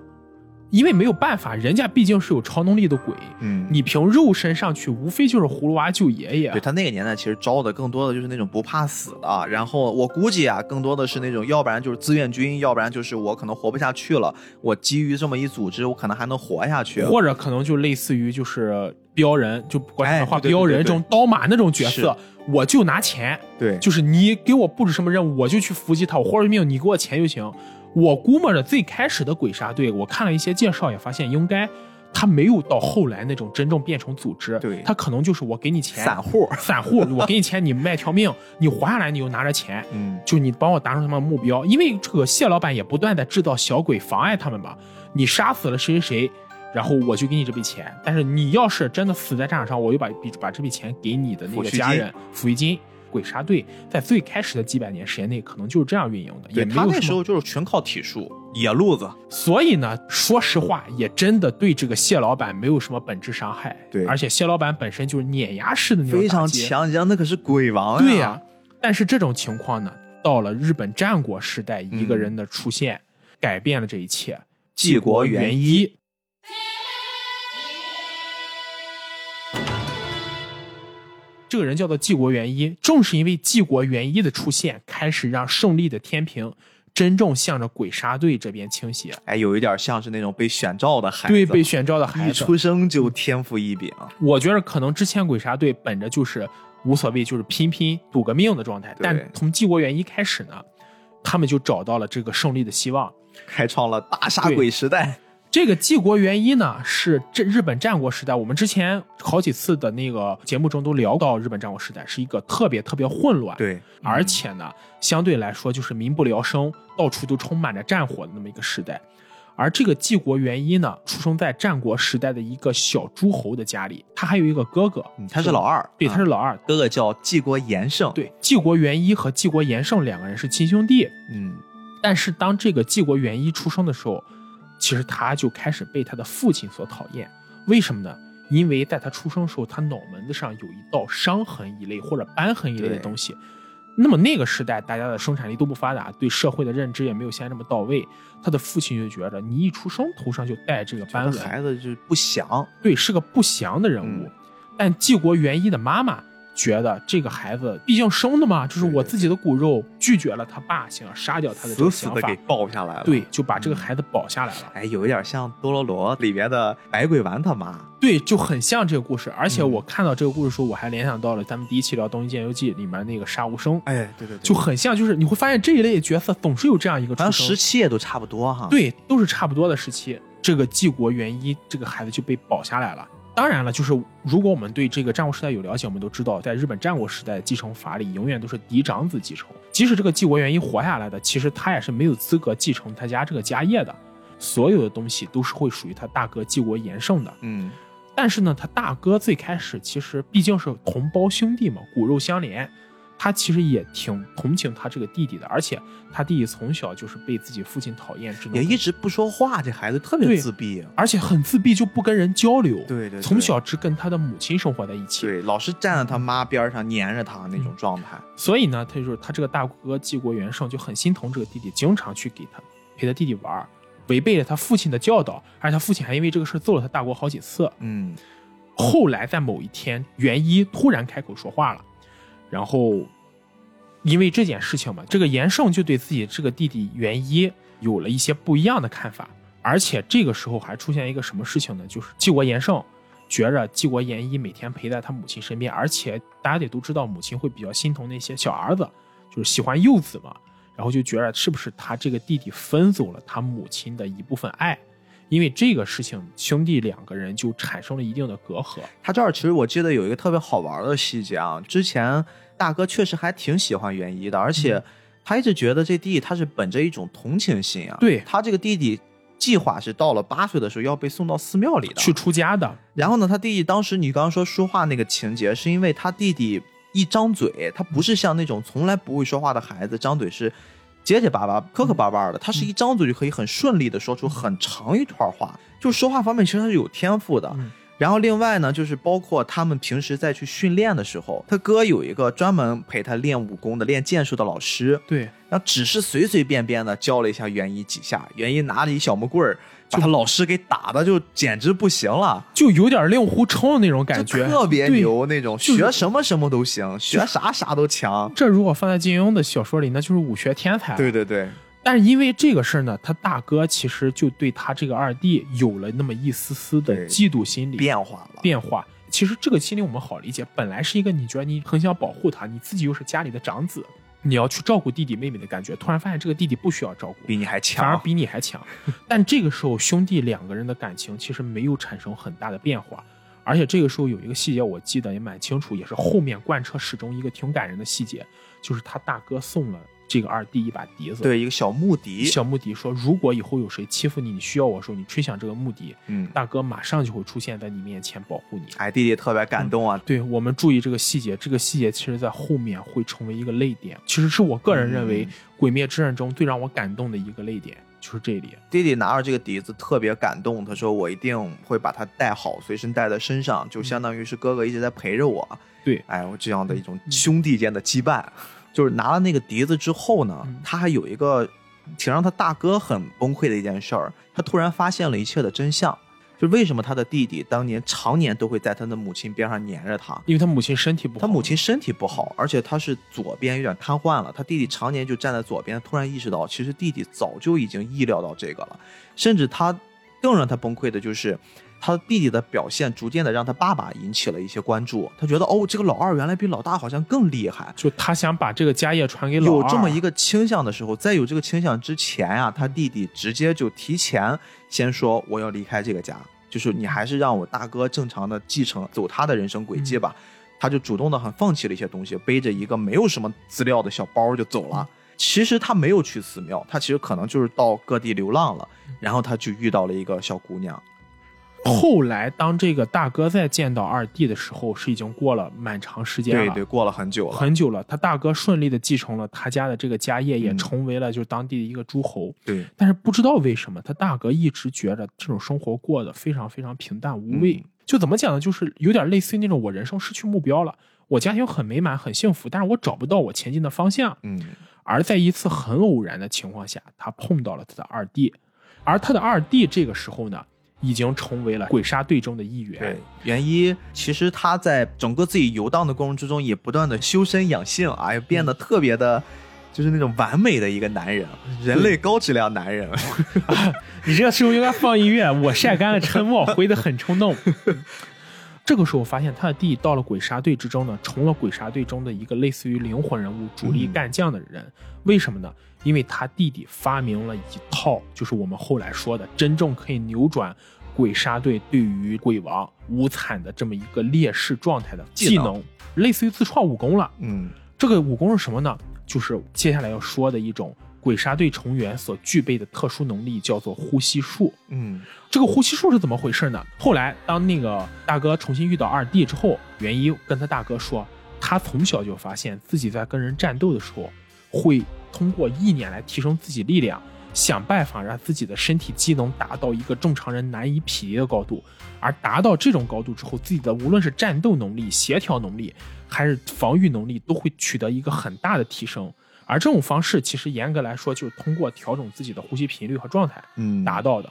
因为没有办法，人家毕竟是有超能力的鬼，嗯，你凭肉身上去，无非就是葫芦娃救爷爷。对他那个年代，其实招的更多的就是那种不怕死的。然后我估计啊，更多的是那种，要不然就是志愿军，要不然就是我可能活不下去了，我基于这么一组织，我可能还能活下去。或者可能就类似于就是标人，就国产的话，标人这种刀马那种角色，我就拿钱，对，就是你给我布置什么任务，我就去伏击他，我豁着命，你给我钱就行。我估摸着最开始的鬼杀队，我看了一些介绍，也发现应该他没有到后来那种真正变成组织。对，他可能就是我给你钱，散户，散户，我给你钱，你卖条命，你活下来你就拿着钱，嗯，就你帮我达成什么目标？因为这个谢老板也不断的制造小鬼妨碍他们吧。你杀死了谁谁谁，然后我就给你这笔钱。但是你要是真的死在战场上，我就把笔把这笔钱给你的那个家人抚恤金。鬼杀队在最开始的几百年时间内，可能就是这样运营的，也没有他那时候就是全靠体术、野路子。所以呢，说实话，也真的对这个谢老板没有什么本质伤害。对，而且谢老板本身就是碾压式的那种非常强，你那可是鬼王呀。对呀，但是这种情况呢，到了日本战国时代，一个人的出现改变了这一切。纪国元一。这个人叫做纪国元一，正是因为纪国元一的出现，开始让胜利的天平真正向着鬼杀队这边倾斜。哎，有一点像是那种被选召的孩子，对，被选召的孩子，一出生就天赋异禀。我觉得可能之前鬼杀队本着就是无所谓，就是拼拼赌个命的状态，但从纪国元一开始呢，他们就找到了这个胜利的希望，开创了大杀鬼时代。这个纪国元一呢，是这日本战国时代。我们之前好几次的那个节目中都聊到，日本战国时代是一个特别特别混乱，对，而且呢，相对来说就是民不聊生，到处都充满着战火的那么一个时代。而这个纪国元一呢，出生在战国时代的一个小诸侯的家里，他还有一个哥哥，他是老二，对，他是老二，哥哥叫纪国延胜，对，纪国元一和纪国延胜两个人是亲兄弟，嗯，但是当这个纪国元一出生的时候。其实他就开始被他的父亲所讨厌，为什么呢？因为在他出生时候，他脑门子上有一道伤痕一类或者斑痕一类的东西。那么那个时代，大家的生产力都不发达，对社会的认知也没有现在这么到位。他的父亲就觉着，你一出生头上就带这个斑纹，孩子就不祥，对，是个不祥的人物。但纪国元一的妈妈觉得这个孩子毕竟生的嘛，就是我自己的骨肉，拒绝了他爸想要杀掉他的这个想法死死的给，抱下来了。对，，就把这个孩子保下来了。哎，有一点像多罗罗里边的百鬼丸他妈。对，就很像这个故事。而且嗯我看到这个故事的时候，我还联想到了咱们第一期聊《东京剑游记》里面那个杀无生，哎，对对对，就很像，就是你会发现这一类角色总是有这样一个好像时期也都差不多哈。，对，都是差不多的时期。这个纪国元一这个孩子就被保下来了。当然了，就是如果我们对这个战国时代有了解，我们都知道，在日本战国时代继承法里永远都是嫡长子继承。即使这个继国元一活下来的，其实他也是没有资格继承他家这个家业的，所有的东西都是会属于他大哥继国延盛的。嗯，但是呢，他大哥最开始其实毕竟是同胞兄弟嘛，骨肉相连，他其实也挺同情他这个弟弟的，而且他弟弟从小就是被自己父亲讨厌，只能也一直不说话，这孩子特别自闭。而且很自闭，就不跟人交流。对对对从小只跟他的母亲生活在一起。对，老是站在他妈边上粘着他那种状态。所以呢，他就是他这个大哥季国元胜就很心疼这个弟弟，经常去给他陪他弟弟玩儿，违背了他父亲的教导，而且他父亲还因为这个事揍了他大哥好几次。嗯，后来在某一天，元一突然开口说话了，然后因为这件事情嘛，这个严胜就对自己这个弟弟元一有了一些不一样的看法，而且这个时候还出现一个什么事情呢？就是纪国严胜觉着纪国严一每天陪在他母亲身边，而且大家得都知道，母亲会比较心疼那些小儿子，就是喜欢幼子嘛，然后就觉着是不是他这个弟弟分走了他母亲的一部分爱。因为这个事情，兄弟两个人就产生了一定的隔阂。他这儿其实我记得有一个特别好玩的细节啊，之前大哥确实还挺喜欢元一的，而且他一直觉得这弟弟他是本着一种同情心啊，对他这个弟弟计划是到了八岁的时候要被送到寺庙里的，去出家的，然后呢，他弟弟当时你刚刚说说话那个情节，是因为他弟弟一张嘴，他不是像那种从来不会说话的孩子，张嘴是结结巴巴、磕磕巴巴的，他是一张嘴就可以很顺利的说出很长一段话，就说话方面其实他是有天赋的。嗯然后另外呢，就是包括他们平时在去训练的时候，他哥有一个专门陪他练武功的、练剑术的老师，对，然后只是随随便便的教了一下袁一几下，袁一拿了一小木棍儿，把他老师给打的就简直不行了。就有点令狐冲的那种感觉，特别。牛那种，学什么什么都行，学啥啥都强。这如果放在金庸的小说里，那就是武学天才。对。对对，但是因为这个事儿呢，他大哥其实就对他这个二弟有了那么一丝丝的嫉妒心理变化了。变化。其实这个心理我们好理解，本来是一个你觉得你很想保护他，你自己又是家里的长子，你要去照顾弟弟妹妹的感觉，突然发现这个弟弟不需要照顾，比你还强反而。比你还强。但这个时候，兄弟两个人的感情其实没有产生很大的变化，而且这个时候有一个细节我记得也蛮清楚，也是后面贯彻始终一个挺感人的细节，就是他大哥送了这个二弟一把笛子。。对，一个小木笛。小木笛说：“如果以后有谁欺负你，你需要我的时候，你吹响这个木笛，嗯，大哥马上就会出现在你面前保护你。哎，弟弟特别感动啊。对我们注意这个细节，这个细节其实在后面会成为一个泪点。其实是我个人认为嗯《鬼灭之刃》中最让我感动的一个泪点，就是这里。弟弟拿着这个笛子特别感动，他说：“我一定会把它带好，随身带在身上，就相当于是哥哥一直在陪着我。”对哎，我这样的一种兄弟间的羁绊，就是拿了那个笛子之后呢嗯，他还有一个挺让他大哥很崩溃的一件事儿，他突然发现了一切的真相，就为什么他的弟弟当年常年都会在他的母亲边上黏着他。因为他母亲身体不好，他母亲身体不好，而且他是左边有点瘫痪了。他弟弟常年就站在左边，突然意识到，其实弟弟早就已经意料到这个了。甚至他更让他崩溃的就是，他弟弟的表现逐渐的让他爸爸引起了一些关注。他觉得，哦，这个老二原来比老大好像更厉害。就他想把这个家业传给老二有这么一个倾向的时候，在有这个倾向之前呀、他弟弟直接就提前先说我要离开这个家，就是你还是让我大哥正常的继承走他的人生轨迹吧。他就主动的很放弃了一些东西，背着一个没有什么资料的小包就走了。其实他没有去寺庙，他其实可能就是到各地流浪了，然后他就遇到了一个小姑娘。后来，当这个大哥再见到二弟的时候，是已经过了蛮长时间了，对对，过了很久了。很久了。他大哥顺利的继承了他家的这个家业，也嗯成为了就是当地的一个诸侯。对，但是不知道为什么，他大哥一直觉得这种生活过得非常非常平淡无味。嗯就怎么讲呢？就是有点类似于那种我人生失去目标了，我家庭很美满很幸福，但是我找不到我前进的方向。嗯，而在一次很偶然的情况下，他碰到了他的二弟，而他的二弟这个时候呢，已经成为了鬼杀队中的一员。对，元一其实他在整个自己游荡的过程之中，也不断的修身养性，哎，变得特别的，就是那种完美的一个男人，人类高质量男人。你这个时候应该放音乐，我晒干了沉默，回的很冲动。这个时候发现他的弟到了鬼杀队之中呢，成了鬼杀队中的一个类似于灵魂人物、主力干将的人。为什么呢？因为他弟弟发明了一套，就是我们后来说的真正可以扭转鬼杀队对于鬼王无惨的这么一个劣势状态的技能，类似于自创武功了。嗯，这个武功是什么呢？就是接下来要说的一种。鬼杀队成员所具备的特殊能力叫做呼吸术。嗯，这个呼吸术是怎么回事呢？后来当那个大哥重新遇到二弟之后，元一跟他大哥说，他从小就发现自己在跟人战斗的时候，会通过意念来提升自己力量，想办法让自己的身体机能达到一个正常人难以匹敌的高度。而达到这种高度之后，自己的无论是战斗能力、协调能力，还是防御能力，都会取得一个很大的提升。而这种方式其实严格来说，就是通过调整自己的呼吸频率和状态，嗯，达到的。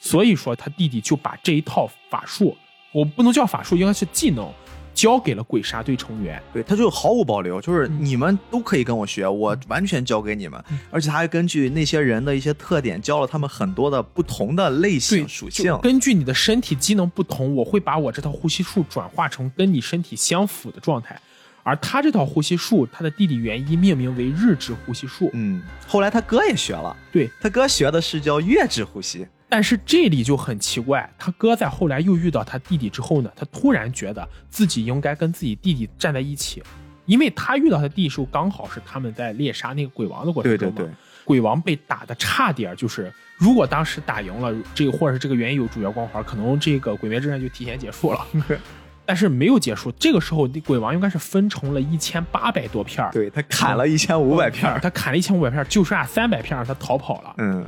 所以说，他弟弟就把这一套法术，我不能叫法术，应该是技能，交给了鬼杀队成员。对，他就毫无保留，就是你们都可以跟我学，我完全交给你们。而且他还根据那些人的一些特点，教了他们很多的不同的类型属性。根据你的身体机能不同，我会把我这套呼吸术转化成跟你身体相符的状态。而他这套呼吸术，他的弟弟元一命名为日之呼吸术。嗯，后来他哥也学了，对他哥学的是叫月之呼吸。但是这里就很奇怪，他哥在后来又遇到他弟弟之后呢，他突然觉得自己应该跟自己弟弟站在一起，因为他遇到他弟弟时候刚好是他们在猎杀那个鬼王的过程中嘛。对对对，鬼王被打的差点，就是如果当时打赢了这个，或者是这个原因有主角光环，可能这个鬼灭之刃就提前结束了。但是没有结束，这个时候鬼王应该是分成了一千八百多片对他砍了一千五百片他砍了一千五百片就剩下三百片让他逃跑了。嗯，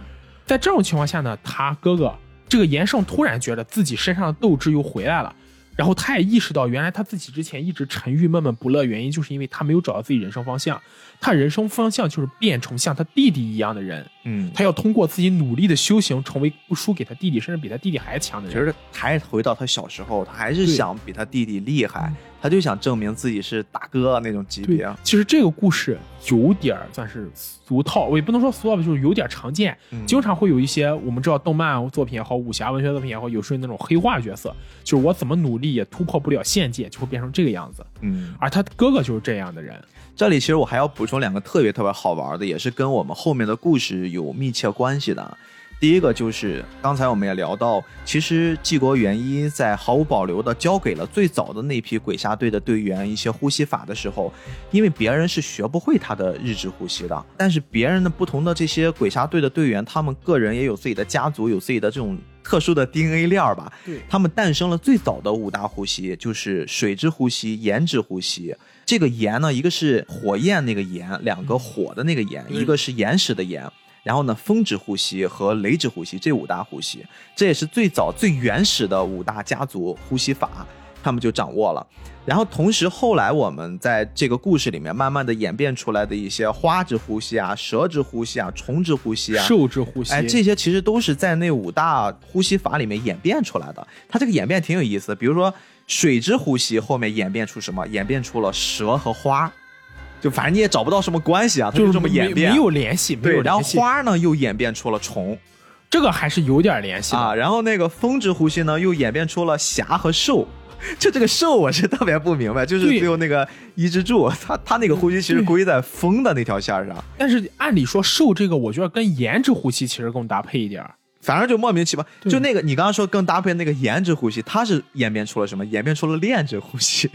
在这种情况下呢，他哥哥这个严胜突然觉得自己身上的斗志又回来了，然后他也意识到，原来他自己之前一直沉郁闷闷不乐，原因就是因为他没有找到自己人生方向。他人生方向就是变成像他弟弟一样的人。嗯，他要通过自己努力的修行，成为不输给他弟弟，甚至比他弟弟还强的人。其实还回到他小时候，他还是想比他弟弟厉害，他就想证明自己是大哥那种级别。其实这个故事有点算是俗套，我也不能说俗套吧，就是有点常见。经常会有一些我们知道动漫作品也好，武侠文学作品也好，有时候那种黑化角色，就是我怎么努力也突破不了限界，就会变成这个样子。嗯，而他哥哥就是这样的人。这里其实我还要补充两个特别特别好玩的，也是跟我们后面的故事有密切关系的。第一个就是刚才我们也聊到，其实纪国元一在毫无保留的交给了最早的那批鬼杀队的队员一些呼吸法的时候，因为别人是学不会他的日之呼吸的，但是别人的不同的这些鬼杀队的队员，他们个人也有自己的家族，有自己的这种特殊的 DNA 链儿吧。对，他们诞生了最早的五大呼吸，就是水之呼吸、岩之呼吸。这个岩呢，一个是火焰那个岩，两个火的那个岩，一个是岩石的岩。然后呢，风之呼吸和雷之呼吸这五大呼吸，这也是最早最原始的五大家族呼吸法，他们就掌握了。然后同时，后来我们在这个故事里面慢慢的演变出来的一些花之呼吸啊、蛇之呼吸啊、虫之呼吸啊、兽之呼吸，哎，这些其实都是在那五大呼吸法里面演变出来的。它这个演变挺有意思的，比如说。水之呼吸后面演变出什么？演变出了蛇和花，就反正你也找不到什么关系啊，就这么演变，没有联系。没有，然后花呢又演变出了虫，这个还是有点联系啊。然后那个风之呼吸呢又演变出了侠和兽，就这个兽我是特别不明白，就是最后那个伊之助，他他那个呼吸其实归在风的那条线上。但是按理说兽这个，我觉得跟颜值呼吸其实更搭配一点。反正就莫名其妙，就那个你刚刚说更搭配那个颜值呼吸，它是演变出了什么？演变出了恋之呼吸，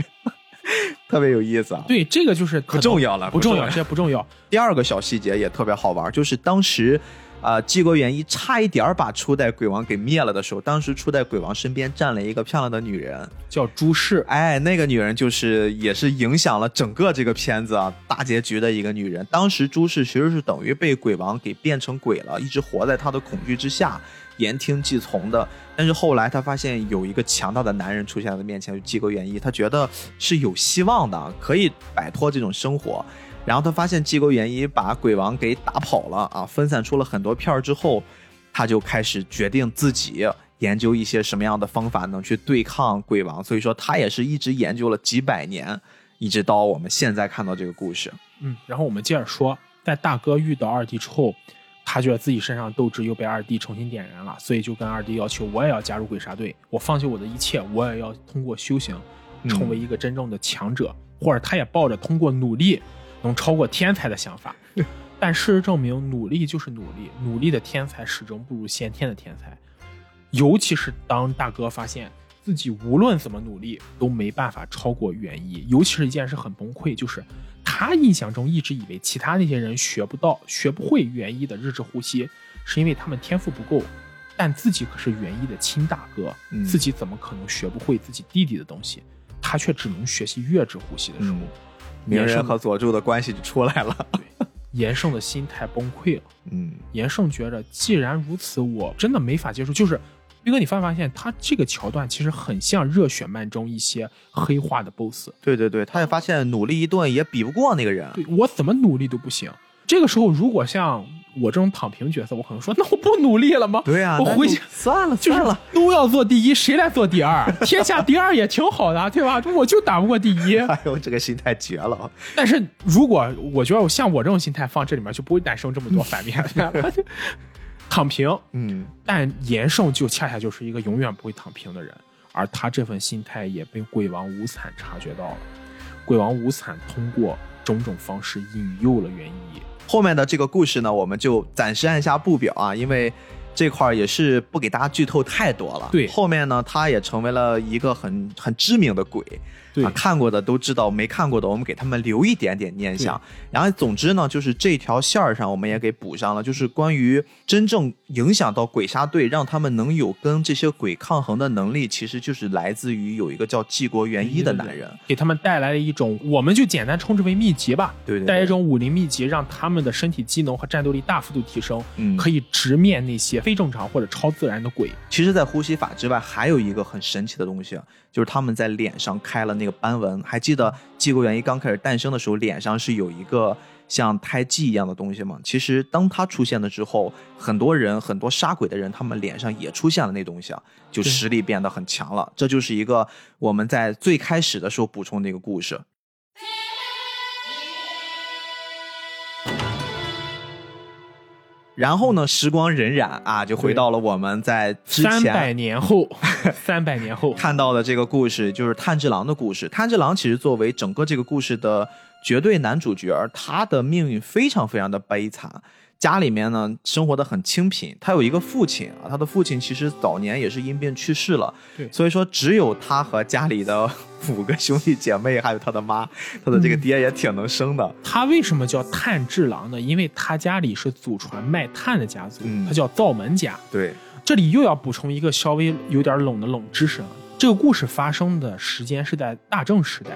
特别有意思啊。对，这个就是不重要了，不重要，这些不重要。第二个小细节也特别好玩，就是当时。啊，纪国元一差一点儿把初代鬼王给灭了的时候，当时初代鬼王身边站了一个漂亮的女人，叫朱氏。哎，那个女人就是也是影响了整个这个片子啊大结局的一个女人。当时朱氏其实是等于被鬼王给变成鬼了，一直活在他的恐惧之下，言听计从的。但是后来他发现有一个强大的男人出现在他面前，就纪国元一，他觉得是有希望的，可以摆脱这种生活。然后他发现纪国元一把鬼王给打跑了啊，分散出了很多片儿之后，他就开始决定自己研究一些什么样的方法能去对抗鬼王，所以说他也是一直研究了几百年，一直到我们现在看到这个故事。嗯，然后我们接着说，在大哥遇到二弟之后，他觉得自己身上斗志又被二弟重新点燃了，所以就跟二弟要求，我也要加入鬼杀队，我放弃我的一切，我也要通过修行成为一个真正的强者，或者他也抱着通过努力能超过天才的想法。但事实证明，努力就是努力，努力的天才始终不如先天的天才。尤其是当大哥发现自己无论怎么努力都没办法超过元一，尤其是一件事很崩溃，就是他印象中一直以为其他那些人学不到、学不会元一的日志呼吸，是因为他们天赋不够。但自己可是元一的亲大哥，嗯自己怎么可能学不会自己弟弟的东西？他却只能学习月之呼吸的时候，嗯鸣人和佐助的关系就出来了。严胜的心态崩溃了。嗯严胜觉着，既然如此，我真的没法接受。就是斌哥，你发没发现他这个桥段其实很像热血漫中一些黑化的 BOSS？对对对，他也发现努力一顿也比不过那个人。对我怎么努力都不行。这个时候，如果像我这种躺平角色，我可能说，那我不努力了吗？对啊，我回去 算了就是算了。都要做第一，谁来做第二？天下第二也挺好的，对吧？我就打不过第一。哎呦，这个心态绝了！但是如果我觉得像我这种心态放这里面，就不会诞生这么多反面。躺平，嗯但严胜就恰恰就是一个永远不会躺平的人，而他这份心态也被鬼王无惨察觉到了。鬼王无惨通过种种方式引诱了元一，后面的这个故事呢，我们就暂时按下不表啊，因为这块儿也是不给大家剧透太多了。对后面呢，他也成为了一个很很知名的鬼。对啊，看过的都知道，没看过的我们给他们留一点点念想。然后，总之呢，就是这条线儿上我们也给补上了，就是关于真正影响到鬼杀队，让他们能有跟这些鬼抗衡的能力，其实就是来自于有一个叫纪国元一的男人。给他们带来了一种，我们就简单称之为秘籍吧，对对对带来一种武林秘籍，让他们的身体机能和战斗力大幅度提升，嗯可以直面那些非正常或者超自然的鬼。其实，在呼吸法之外，还有一个很神奇的东西，啊就是他们在脸上开了那个斑纹。还记得纪国元一刚开始诞生的时候，脸上是有一个像胎记一样的东西吗？其实，当它出现了之后，很多人、很多杀鬼的人，他们脸上也出现了那东西啊，就实力变得很强了。这就是一个我们在最开始的时候补充的一个故事。然后呢，时光荏苒啊，就回到了我们在之前三百年后，三百年后，看到的这个故事就是炭治郎的故事。炭治郎其实作为整个这个故事的绝对男主角，他的命运非常非常的悲惨。家里面呢生活的很清贫，他有一个父亲啊，他的父亲其实早年也是因病去世了，对所以说只有他和家里的五个兄弟姐妹，还有他的妈，他的这个爹也挺能生的。他为什么叫炭治郎呢？因为他家里是祖传卖炭的家族，嗯他叫灶门家。对，这里又要补充一个稍微有点冷的冷知识了。这个故事发生的时间是在大正时代，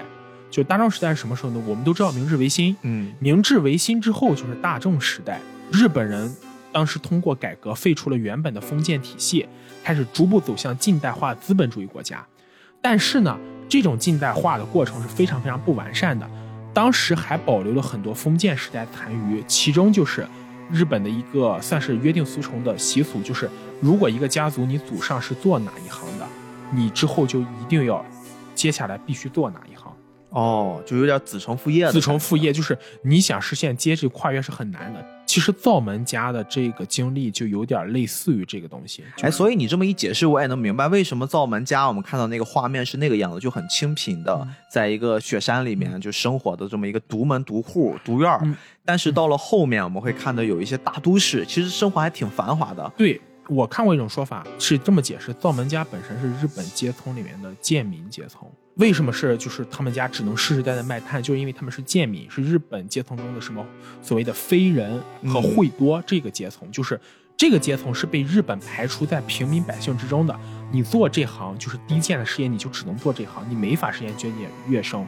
就大正时代是什么时候呢？我们都知道明治维新，嗯明治维新之后就是大正时代。日本人当时通过改革废除了原本的封建体系，开始逐步走向近代化资本主义国家。但是呢，这种近代化的过程是非常非常不完善的，当时还保留了很多封建时代残余，其中就是日本的一个算是约定俗成的习俗，就是如果一个家族你祖上是做哪一行的，你之后就一定要接下来必须做哪一行。哦，就有点子承父业的子承父业，就是你想实现阶级跨越是很难的。其实灶门家的这个经历就有点类似于这个东西。哎，所以你这么一解释，我也能明白为什么灶门家我们看到那个画面是那个样子，就很清贫的，嗯在一个雪山里面就生活的这么一个独门独户独院儿。嗯但是到了后面，我们会看到有一些大都市，其实生活还挺繁华的。对我看过一种说法是这么解释：灶门家本身是日本阶层里面的贱民阶层。为什么是就是他们家只能世世代代卖炭，就是因为他们是贱民，是日本阶层中的什么所谓的非人和会多这个阶层，就是这个阶层是被日本排除在平民百姓之中的。你做这行就是低贱的事业，你就只能做这行，你没法实现阶级跃升。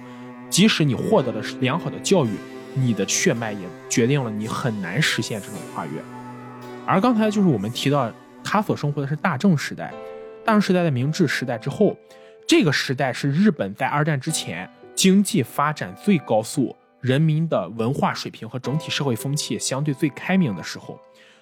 即使你获得了良好的教育，你的血脉也决定了你很难实现这种跨越。而刚才就是我们提到，他所生活的是大正时代，大正时代的明治时代之后，这个时代是日本在二战之前经济发展最高速，人民的文化水平和整体社会风气相对最开明的时候。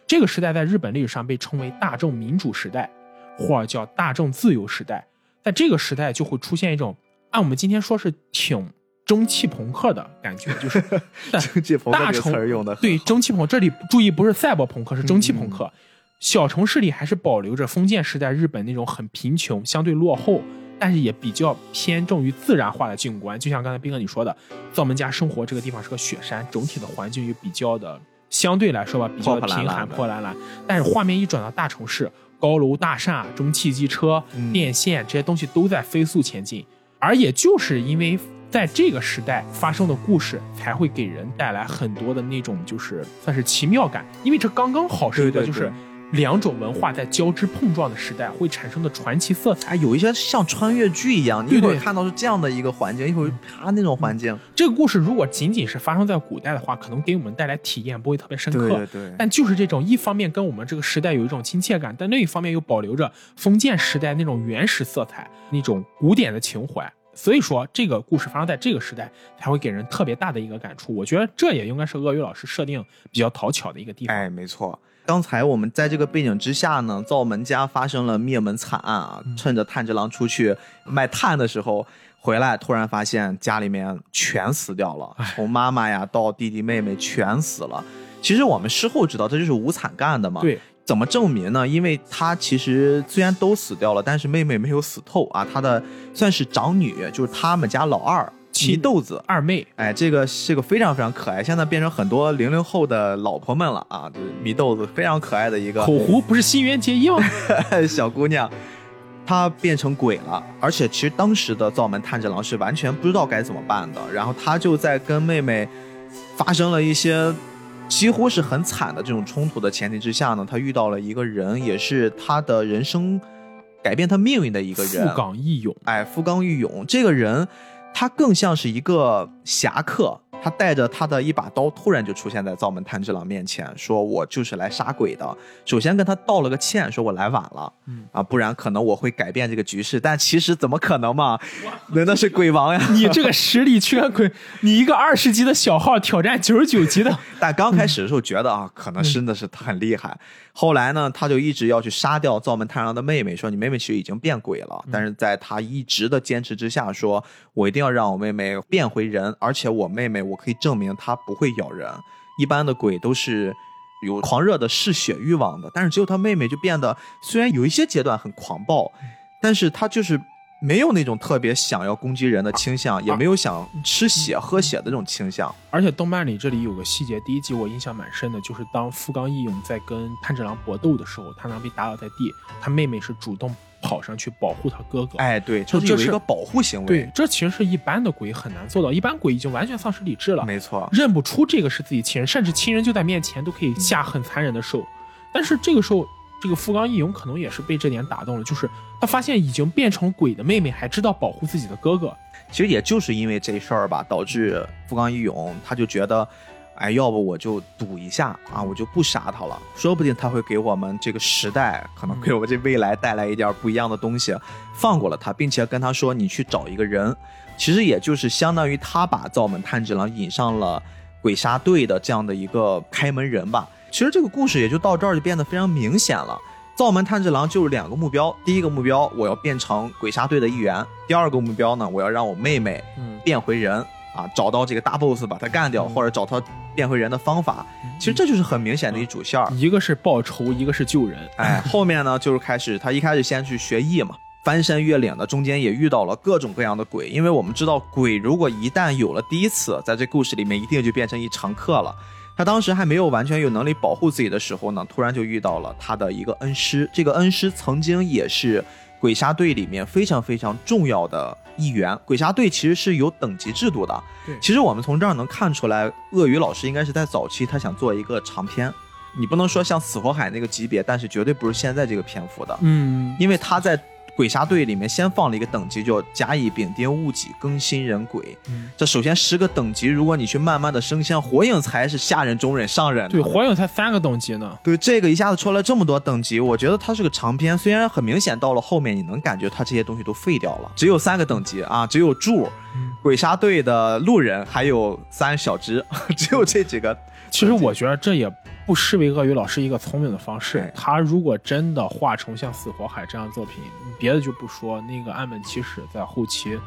这个时代在日本历史上被称为大众民主时代。或者叫大众自由时代。在这个时代就会出现一种，按我们今天说是挺蒸汽朋克的感觉，就是 蒸汽朋克这个大城词儿用的对蒸汽朋，这里注意不是赛博朋克，是蒸汽朋克。小城市里还是保留着封建时代日本那种很贫穷、相对落后，但是也比较偏重于自然化的景观。就像刚才斌哥你说的，在我们家生活这个地方是个雪山，整体的环境也比较的相对来说吧，比较破破烂贫寒、破烂烂。但是画面一转到大城市，高楼大厦、蒸汽机车、嗯电线这些东西都在飞速前进，而也就是因为在这个时代发生的故事，才会给人带来很多的那种就是算是奇妙感，因为这刚刚好是一个就是两种文化在交织碰撞的时代会产生的传奇色彩。哎，有一些像穿越剧一样，你一会儿看到是这样的一个环境，一会儿啪那种环境，这个故事如果仅仅是发生在古代的话，可能给我们带来体验不会特别深刻。对对对，但就是这种，一方面跟我们这个时代有一种亲切感，但另一方面又保留着封建时代那种原始色彩、那种古典的情怀。所以说，这个故事发生在这个时代，才会给人特别大的一个感触。我觉得这也应该是鳄鱼老师设定比较讨巧的一个地方。哎，没错。刚才我们在这个背景之下呢，灶门家发生了灭门惨案啊！嗯趁着炭治郎出去卖炭的时候回来，突然发现家里面全死掉了，从妈妈呀到弟弟妹妹全死了。其实我们事后知道，这就是无惨干的嘛。对，怎么证明呢？因为他其实虽然都死掉了，但是妹妹没有死透啊。她的算是长女，就是他们家老二亲祢豆子。二妹，哎，这个是个非常非常可爱，现在变成很多零零后的老婆们了啊！就是米豆子非常可爱的一个口胡不是新垣结衣吗？小姑娘，她变成鬼了，而且其实当时的灶门炭治郎是完全不知道该怎么办的，然后他就在跟妹妹发生了一些几乎是很惨的这种冲突的前提之下呢，他遇到了一个人，也是他的人生改变他命运的一个人，富冈义勇，哎，富冈义勇这个人，他更像是一个侠客。他带着他的一把刀，突然就出现在灶门炭治郎面前，说：“我就是来杀鬼的。”首先跟他道了个歉，说我来晚了，嗯啊，不然可能我会改变这个局势。但其实怎么可能嘛？难道是鬼王呀？你这个实力缺鬼，你一个二十级的小号挑战九十九级的，但刚开始的时候觉得啊，可能真的是他很厉害。后来呢，他就一直要去杀掉灶门炭治郎的妹妹，说你妹妹其实已经变鬼了。但是在他一直的坚持之下，说我一定要让我妹妹变回人，而且我妹妹我可以证明她不会咬人。一般的鬼都是有狂热的嗜血欲望的，但是只有他妹妹就变得虽然有一些阶段很狂暴，但是他就是。没有那种特别想要攻击人的倾向，也没有想吃血喝血的这种倾向。而且动漫里这里有个细节，第一集我印象蛮深的，就是当富冈义勇在跟炭治郎搏斗的时候，炭治郎被打倒在地，他妹妹是主动跑上去保护他哥哥。哎，对，就这是就是有一个保护行为。对，这其实是一般的鬼很难做到，一般鬼已经完全丧失理智了，没错，认不出这个是自己亲人，甚至亲人就在面前都可以下很残忍的手。但是这个时候，这个富冈义勇可能也是被这点打动了，就是他发现已经变成鬼的妹妹还知道保护自己的哥哥。其实也就是因为这事儿吧，导致富冈义勇他就觉得，哎，要不我就赌一下啊，我就不杀他了，说不定他会给我们这个时代，可能给我们这未来带来一点不一样的东西，放过了他，并且跟他说，你去找一个人，其实也就是相当于他把灶门炭治郎引上了鬼杀队的这样的一个开门人吧。其实这个故事也就到这儿就变得非常明显了。灶门炭治郎就是两个目标，第一个目标我要变成鬼杀队的一员，第二个目标呢，我要让我妹妹嗯，变回人啊，找到这个大 boss 把他干掉，或者找他变回人的方法。其实这就是很明显的一主线儿。一个是报仇，一个是救人。哎，后面呢就是开始他一开始先去学艺嘛，翻山越岭的，中间也遇到了各种各样的鬼，因为我们知道鬼如果一旦有了第一次，在这故事里面一定就变成一常客了。他当时还没有完全有能力保护自己的时候呢，突然就遇到了他的一个恩师。这个恩师曾经也是鬼杀队里面非常非常重要的一员。鬼杀队其实是有等级制度的。对其实我们从这儿能看出来，鳄鱼老师应该是在早期他想做一个长篇。你不能说像死火海那个级别，但是绝对不是现在这个篇幅的，嗯，因为他在鬼杀队里面先放了一个等级，叫甲乙丙丁戊己庚辛壬癸。嗯这首先十个等级，如果你去慢慢的升仙，火影才是下忍、中忍、上忍。对，火影才三个等级呢。对这个一下子出来这么多等级，我觉得它是个长篇，虽然很明显到了后面你能感觉它这些东西都废掉了，只有三个等级啊，只有柱、嗯鬼杀队的路人，还有三小只，只有这几个。其实我觉得这也不失为鳄鱼老师一个聪明的方式。他如果真的画成像《死火海》这样的作品，别的就不说，那个岸本齐史在后期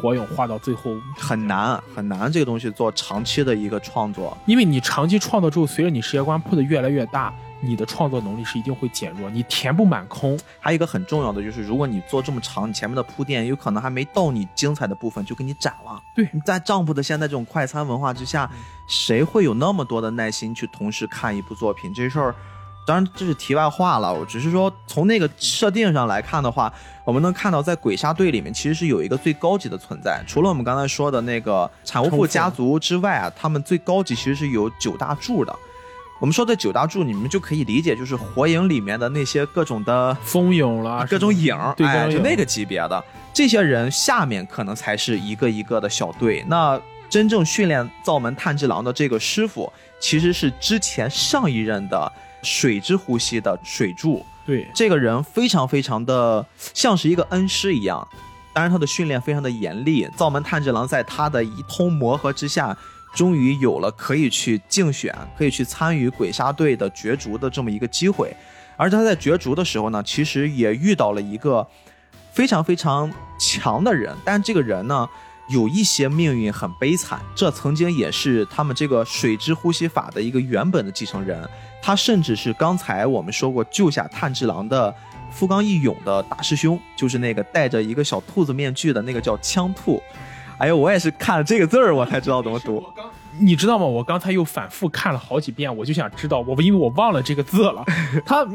火影画到最后，很难很难，这个东西做长期的一个创作。因为你长期创作之后，随着你世界观铺的越来越大，你的创作能力是一定会减弱，你填不满空。还有一个很重要的就是，如果你做这么长，你前面的铺垫有可能还没到你精彩的部分就给你斩了。对你在丈夫的现在这种快餐文化之下，谁会有那么多的耐心去同时看一部作品？这事儿，当然这是题外话了。我只是说，从那个设定上来看的话，我们能看到在鬼杀队里面其实是有一个最高级的存在，除了我们刚才说的那个产物富家族之外啊，他们最高级其实是有九大柱的。我们说的九大柱，你们就可以理解，就是火影里面的那些各种的风影啦，各种影，哎，对影就那个级别的这些人下面可能才是一个一个的小队。那真正训练灶门炭治郎的这个师傅，其实是之前上一任的水之呼吸的水柱。对，这个人非常非常的像是一个恩师一样，当然他的训练非常的严厉。灶门炭治郎在他的一通磨合之下，终于有了可以去竞选、可以去参与鬼杀队的角逐的这么一个机会。而他在角逐的时候呢，其实也遇到了一个非常非常强的人，但这个人呢，有一些命运很悲惨。这曾经也是他们这个水之呼吸法的一个原本的继承人，他甚至是刚才我们说过救下炭治郎的富冈义勇的大师兄，就是那个戴着一个小兔子面具的那个叫枪兔。哎呦，我也是看了这个字儿，我才知道怎么读。你知道吗？我刚才又反复看了好几遍，我就想知道，我因为我忘了这个字了，他，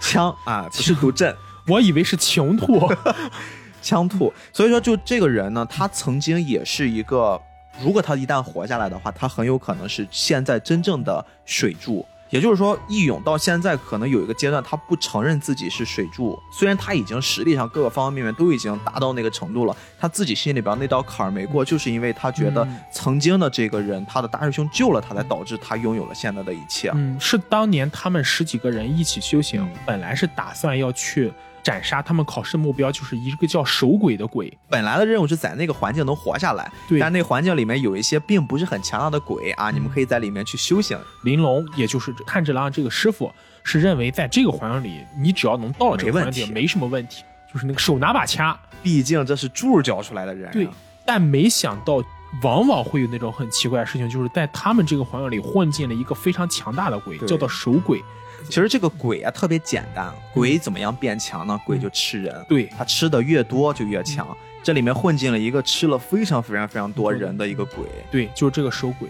枪啊，不是读阵。我以为是穷兔，枪兔。所以说，就这个人呢，他曾经也是一个，如果他一旦活下来的话，他很有可能是现在真正的水柱。也就是说，义勇到现在可能有一个阶段，他不承认自己是水柱，虽然他已经实力上各个方方面面都已经达到那个程度了，他自己心里边那道坎儿没过，就是因为他觉得嗯。曾经的这个人，他的大师兄救了他，才导致他拥有了现在的一切。嗯，是当年他们十几个人一起修行，嗯。本来是打算要去斩杀，他们考试目标就是一个叫守鬼的鬼，本来的任务是在那个环境能活下来，对但那个环境里面有一些并不是很强大的鬼啊，你们可以在里面去修行。玲珑，也就是炭治郎这个师傅，是认为在这个环境里，你只要能到了这个环境，没什么问题，就是那个手拿把掐。毕竟这是柱教出来的人、啊，对，但没想到，往往会有那种很奇怪的事情，就是在他们这个环境里混进了一个非常强大的鬼，叫做守鬼。其实这个鬼啊特别简单，鬼怎么样变强呢？鬼就吃人，对，他吃的越多就越强。这里面混进了一个吃了非常非常非常多人的一个鬼，对，就是这个守鬼。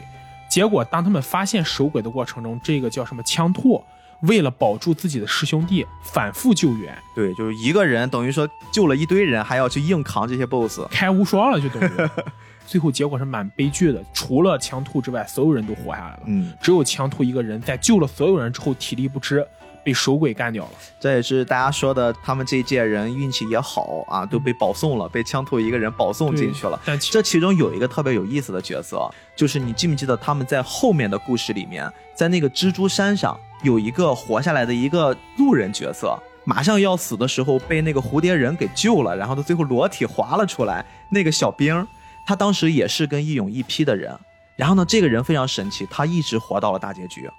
结果当他们发现守鬼的过程中，这个叫什么枪拓，为了保住自己的师兄弟，反复救援，对，就是一个人等于说救了一堆人，还要去硬扛这些 BOSS。开无双了，就等于。最后结果是蛮悲剧的，除了枪兔之外，所有人都活下来了，嗯，只有枪兔一个人在救了所有人之后体力不支，被守鬼干掉了。这也是大家说的，他们这一届人运气也好啊，都被保送了，被枪兔一个人保送进去了。但其这其中有一个特别有意思的角色，就是你记不记得他们在后面的故事里面，在那个蜘蛛山上有一个活下来的一个路人角色，马上要死的时候被那个蝴蝶人给救了，然后他最后裸体滑了出来。那个小兵，他当时也是跟义勇一批的人，然后呢，这个人非常神奇，他一直活到了大结局。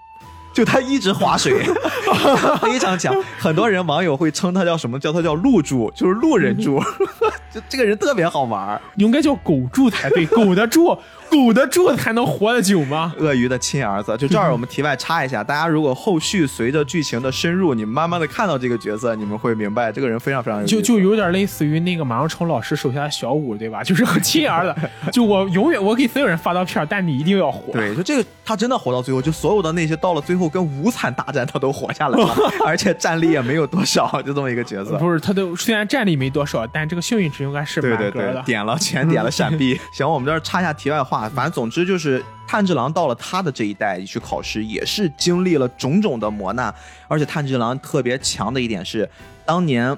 就他一直划水，非常强。很多人网友会称他叫什么？叫他叫路柱，就是路人柱。就这个人特别好玩儿。应该叫狗柱才对，狗的柱，狗的柱才能活得久吗？鳄鱼的亲儿子，就这儿我们题外插一下，大家如果后续随着剧情的深入，你们慢慢的看到这个角色，你们会明白这个人非常非常有就就有点类似于那个马荣成老师手下的小五，对吧？就是很亲儿子，就我永远我给所有人发刀片，但你一定要活。对，就这个他真的活到最后，就所有的那些到了最后跟无惨大战他都活下来了，而且战力也没有多少，就这么一个角色。不是他都，虽然战力没多少，但这个幸运值应该是对对满格的。对，点了全点了闪避。行，我们这儿插一下题外话，啊反正总之就是炭治郎到了他的这一代去考试，也是经历了种种的磨难，而且炭治郎特别强的一点是，当年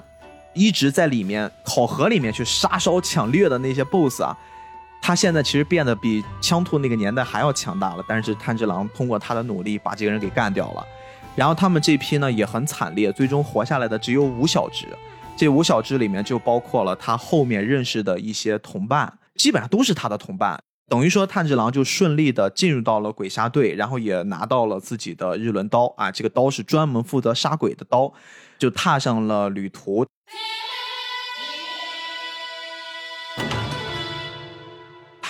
一直在里面考核里面去杀烧抢掠的那些 BOSS 啊。他现在其实变得比枪兔那个年代还要强大了，但是炭治郎通过他的努力把这个人给干掉了。然后他们这批呢也很惨烈，最终活下来的只有五小只。这五小只里面就包括了他后面认识的一些同伴，基本上都是他的同伴。等于说炭治郎就顺利的进入到了鬼杀队，然后也拿到了自己的日轮刀啊，这个刀是专门负责杀鬼的刀，就踏上了旅途。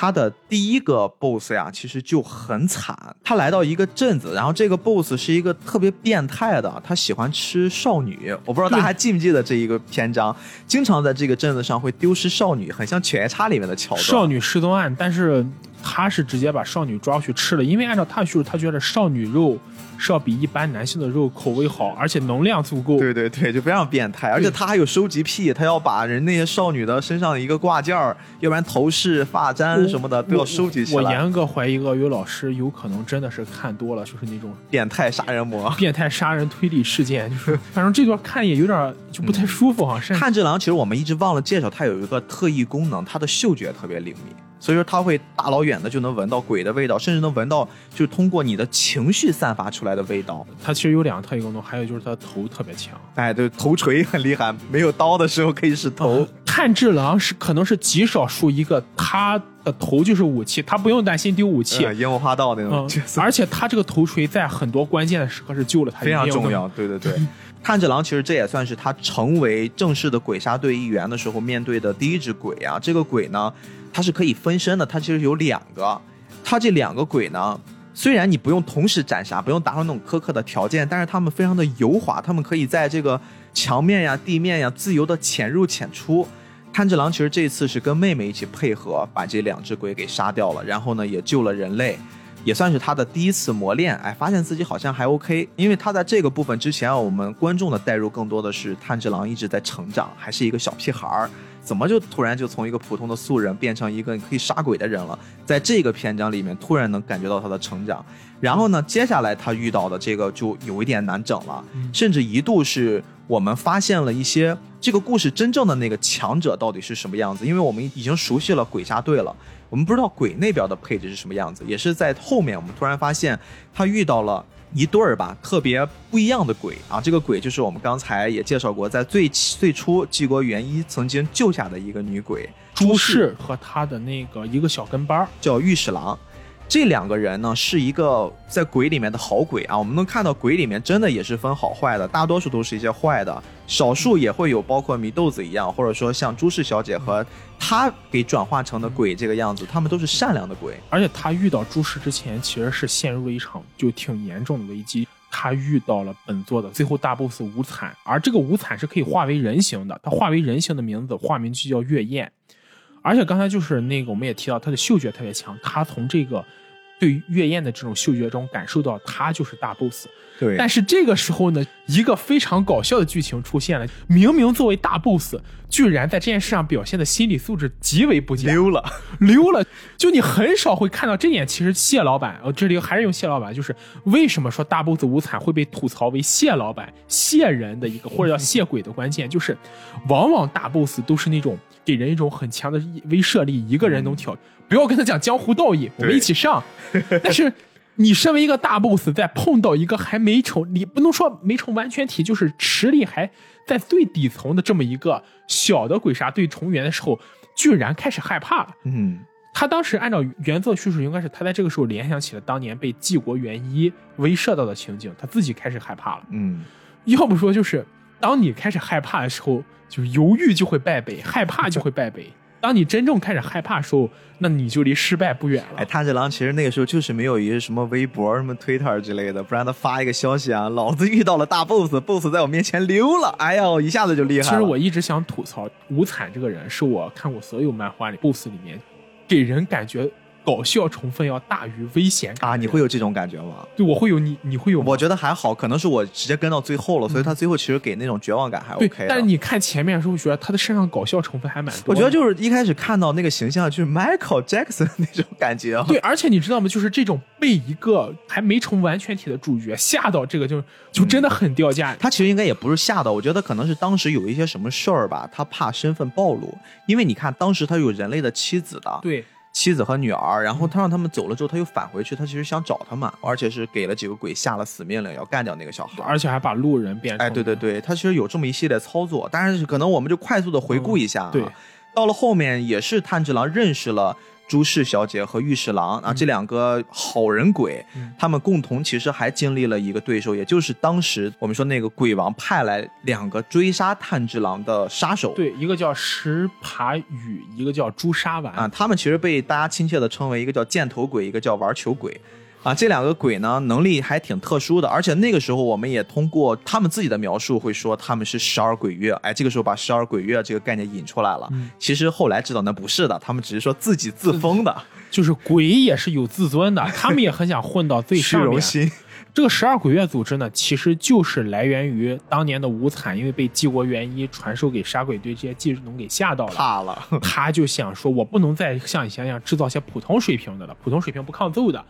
他的第一个 boss 呀，其实就很惨。他来到一个镇子，然后这个 boss 是一个特别变态的，他喜欢吃少女。我不知道大家还记不记得这一个篇章，经常在这个镇子上会丢失少女，很像《犬夜叉》里面的桥段。少女失踪案，但是他是直接把少女抓去吃了，因为按照他的叙述，他觉得少女肉。是要比一般男性的肉口味好，而且能量足够。对对对，就非常变态，而且他还有收集癖，他要把人那些少女的身上的一个挂件儿，要不然头饰、发簪什么的都要收集起来。我严格怀疑鳄鱼老师有可能真的是看多了，就是那种变态杀人魔、变态杀人推理事件，就是 反正这段看也有点就不太舒服哈。炭治郎其实我们一直忘了介绍，他有一个特异功能，他的嗅觉特别灵敏。所以说他会大老远的就能闻到鬼的味道，甚至能闻到就是通过你的情绪散发出来的味道。他其实有两个特异功能，还有就是他的头特别强。哎，对，头锤很厉害，没有刀的时候可以使头。炭治郎是可能是极少数一个他的头就是武器，他不用担心丢武器。烟火花道那种角色。而且他这个头锤在很多关键的时刻是救了他，非常重要。对对对，炭治郎其实这也算是他成为正式的鬼杀队一员的时候面对的第一只鬼啊。这个鬼呢？它是可以分身的，它其实有两个。它这两个鬼呢，虽然你不用同时斩杀，不用达到那种苛刻的条件，但是他们非常的油滑，他们可以在这个墙面呀、地面呀自由的潜入潜出。炭治郎其实这次是跟妹妹一起配合，把这两只鬼给杀掉了，然后呢也救了人类，也算是他的第一次磨练。哎，发现自己好像还 OK，因为他在这个部分之前，我们观众的代入更多的是炭治郎一直在成长，还是一个小屁孩儿。怎么就突然就从一个普通的素人变成一个可以杀鬼的人了？在这个篇章里面，突然能感觉到他的成长。然后呢，接下来他遇到的这个就有一点难整了，甚至一度是我们发现了一些这个故事真正的那个强者到底是什么样子，因为我们已经熟悉了鬼杀队了，我们不知道鬼那边的配置是什么样子。也是在后面，我们突然发现他遇到了。一对儿吧，特别不一样的鬼啊！这个鬼就是我们刚才也介绍过，在最最初纪国元一曾经救下的一个女鬼朱氏和他的那个一个小跟班儿叫御史郎。这两个人呢，是一个在鬼里面的好鬼啊。我们能看到鬼里面真的也是分好坏的，大多数都是一些坏的，少数也会有包括祢豆子一样，或者说像朱氏小姐和她给转化成的鬼这个样子，他们都是善良的鬼。而且他遇到朱氏之前，其实是陷入了一场就挺严重的危机。他遇到了本作的最后大 boss 无惨，而这个无惨是可以化为人形的，他化为人形的名字化名就叫月燕。而且刚才就是那个我们也提到他的嗅觉特别强，他从这个。对月燕的这种嗅觉中感受到，他就是大 boss。对，但是这个时候呢，一个非常搞笑的剧情出现了。明明作为大 boss，居然在这件事上表现的心理素质极为不佳，溜了，溜了。就你很少会看到这点。其实谢老板，呃，这里还是用谢老板，就是为什么说大 boss 无惨会被吐槽为谢老板、谢人的一个或者叫谢鬼的关键，就是往往大 boss 都是那种给人一种很强的威慑力，一个人能挑。不要跟他讲江湖道义，我们一起上。但是，你身为一个大 boss，在碰到一个还没成，你不能说没成完全体，就是实力还在最底层的这么一个小的鬼杀队成员的时候，居然开始害怕了。嗯，他当时按照原作叙述，应该是他在这个时候联想起了当年被纪国元一威慑到的情景，他自己开始害怕了。嗯，要不说就是当你开始害怕的时候，就犹豫就会败北，害怕就会败北。当你真正开始害怕的时候，那你就离失败不远了。哎，炭治郎其实那个时候就是没有一个什么微博、什么 Twitter 之类的，不然他发一个消息啊，老子遇到了大 boss，boss 在我面前溜了，哎呦，一下子就厉害了。其实我一直想吐槽无惨这个人，是我看过所有漫画里 boss 里面，给人感觉。搞笑成分要大于危险啊！你会有这种感觉吗？对，我会有，你你会有？我觉得还好，可能是我直接跟到最后了，所以他最后其实给那种绝望感还 OK。但是你看前面的时候，觉得他的身上搞笑成分还蛮多。我觉得就是一开始看到那个形象，就是 Michael Jackson 那种感觉。对，而且你知道吗？就是这种被一个还没成完全体的主角吓到，这个就就真的很掉价。他其实应该也不是吓到，我觉得可能是当时有一些什么事儿吧，他怕身份暴露，因为你看当时他有人类的妻子的。对。妻子和女儿，然后他让他们走了之后，他又返回去，他其实想找他们，而且是给了几个鬼下了死命令，要干掉那个小孩，而且还把路人变成。哎，对对对，他其实有这么一系列操作，但是可能我们就快速的回顾一下。对，到了后面也是炭治郎认识了朱氏小姐和御史郎啊，这两个好人鬼，嗯他们共同其实还经历了一个对手，也就是当时我们说那个鬼王派来两个追杀炭治郎的杀手。对，一个叫石爬羽，一个叫朱砂丸啊，他们其实被大家亲切的称为一个叫箭头鬼，一个叫玩球鬼。啊，这两个鬼呢，能力还挺特殊的，而且那个时候我们也通过他们自己的描述会说他们是十二鬼月，哎，这个时候把十二鬼月这个概念引出来了。嗯其实后来知道那不是的，他们只是说自己自封的，就是鬼也是有自尊的，他们也很想混到最虚上面。荣心。这个十二鬼月组织呢，其实就是来源于当年的无惨，因为被纪国元一传授给杀鬼队这些技能给吓到了，怕了，他就想说，我不能再像以前一样制造些普通水平的了，普通水平不抗揍的，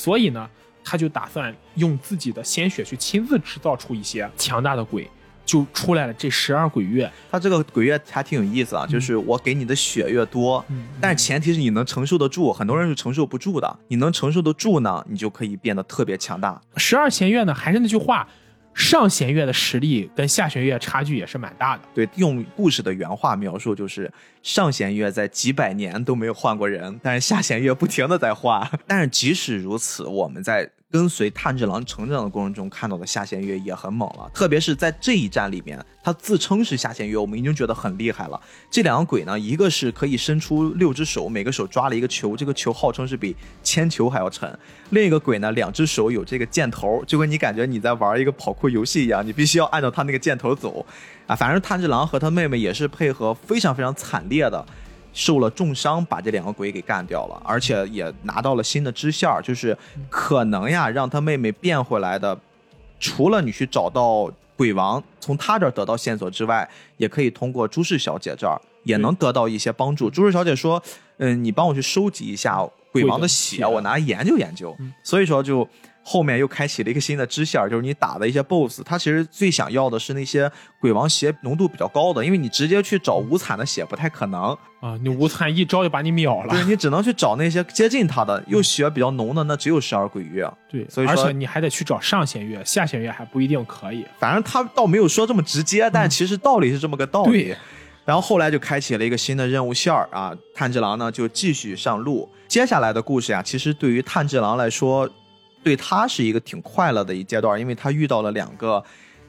所以呢，他就打算用自己的鲜血去亲自制造出一些强大的鬼，就出来了这十二鬼月。他这个鬼月还挺有意思啊，就是我给你的血越多，嗯但是前提是你能承受得住，很多人是承受不住的。你能承受得住呢，你就可以变得特别强大。十二弦月呢，还是那句话，上弦月的实力跟下弦月差距也是蛮大的。对，用故事的原话描述就是，上弦月在几百年都没有换过人，但是下弦月不停的在换。但是即使如此，我们在跟随炭治郎成长的过程中看到的下弦月也很猛了，特别是在这一战里面，他自称是下弦月，我们已经觉得很厉害了。这两个鬼呢，一个是可以伸出六只手，每个手抓了一个球，这个球号称是比铅球还要沉；另一个鬼呢，两只手有这个箭头，就跟你感觉你在玩一个跑酷游戏一样，你必须要按照他那个箭头走。啊，反正炭治郎和他妹妹也是配合非常非常惨烈的，受了重伤，把这两个鬼给干掉了，而且也拿到了新的支线儿，就是可能呀让他妹妹变回来的，除了你去找到鬼王，从他这儿得到线索之外，也可以通过朱氏小姐这儿也能得到一些帮助。朱氏小姐说：“嗯，你帮我去收集一下鬼王的血，我拿来研究研究。嗯所以说就。后面又开启了一个新的支线，就是你打的一些 BOSS，他其实最想要的是那些鬼王血浓度比较高的，因为你直接去找无惨的血不太可能，啊，你无惨一招就把你秒了对。你只能去找那些接近他的，又血比较浓的，那只有十二鬼月。对，所以说而且你还得去找上弦月，下弦月还不一定可以。反正他倒没有说这么直接，但其实道理是这么个道理。对然后后来就开启了一个新的任务线儿啊，炭治郎呢就继续上路。接下来的故事呀、其实对于炭治郎来说，对他是一个挺快乐的一阶段，因为他遇到了两个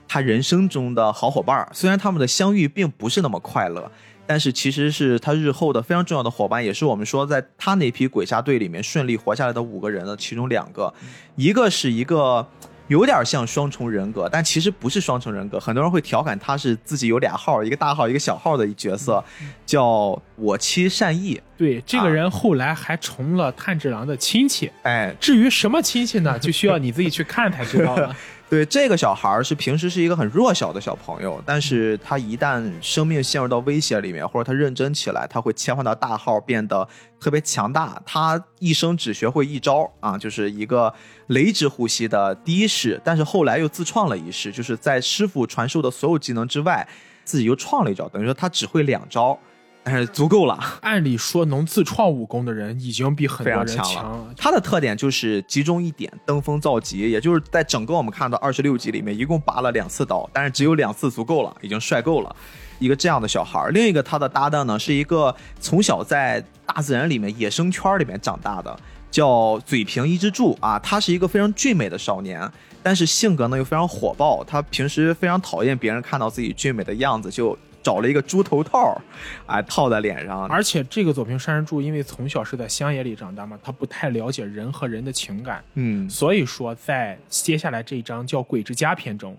他人生中的好伙伴儿。虽然他们的相遇并不是那么快乐，但是其实是他日后的非常重要的伙伴，也是我们说在他那批鬼杀队里面顺利活下来的五个人的其中两个，一个是一个。有点像双重人格，但其实不是双重人格。很多人会调侃他是自己有俩号，一个大号，一个小号的一角色，叫我妻善意。对，这啊个人后来还成了炭治郎的亲戚。哎，至于什么亲戚呢，就需要你自己去看才知道了。对，这个小孩儿是平时是一个很弱小的小朋友，但是他一旦生命陷入到威胁里面，或者他认真起来，他会切换到大号，变得特别强大。他一生只学会一招啊，就是一个雷之呼吸的第一式，但是后来又自创了一式，就是在师傅传授的所有技能之外，自己又创了一招，等于说他只会两招，但是足够了。按理说，能自创武功的人已经比很非多人常强了了。它的特点就是集中一点，登峰造极，也就是在整个我们看到二十六集里面，一共拔了两次刀，但是只有两次足够了，已经帅够了。一个这样的小孩儿，另一个他的搭档呢，是一个从小在大自然里面、野生圈里面长大的，叫嘴平一之助啊。他是一个非常俊美的少年，但是性格呢又非常火爆。他平时非常讨厌别人看到自己俊美的样子，就找了一个猪头套，啊，套在脸上。而且这个佐平山人助，因为从小是在乡野里长大嘛，他不太了解人和人的情感，嗯，所以说在接下来这一章叫《鬼之家》篇中，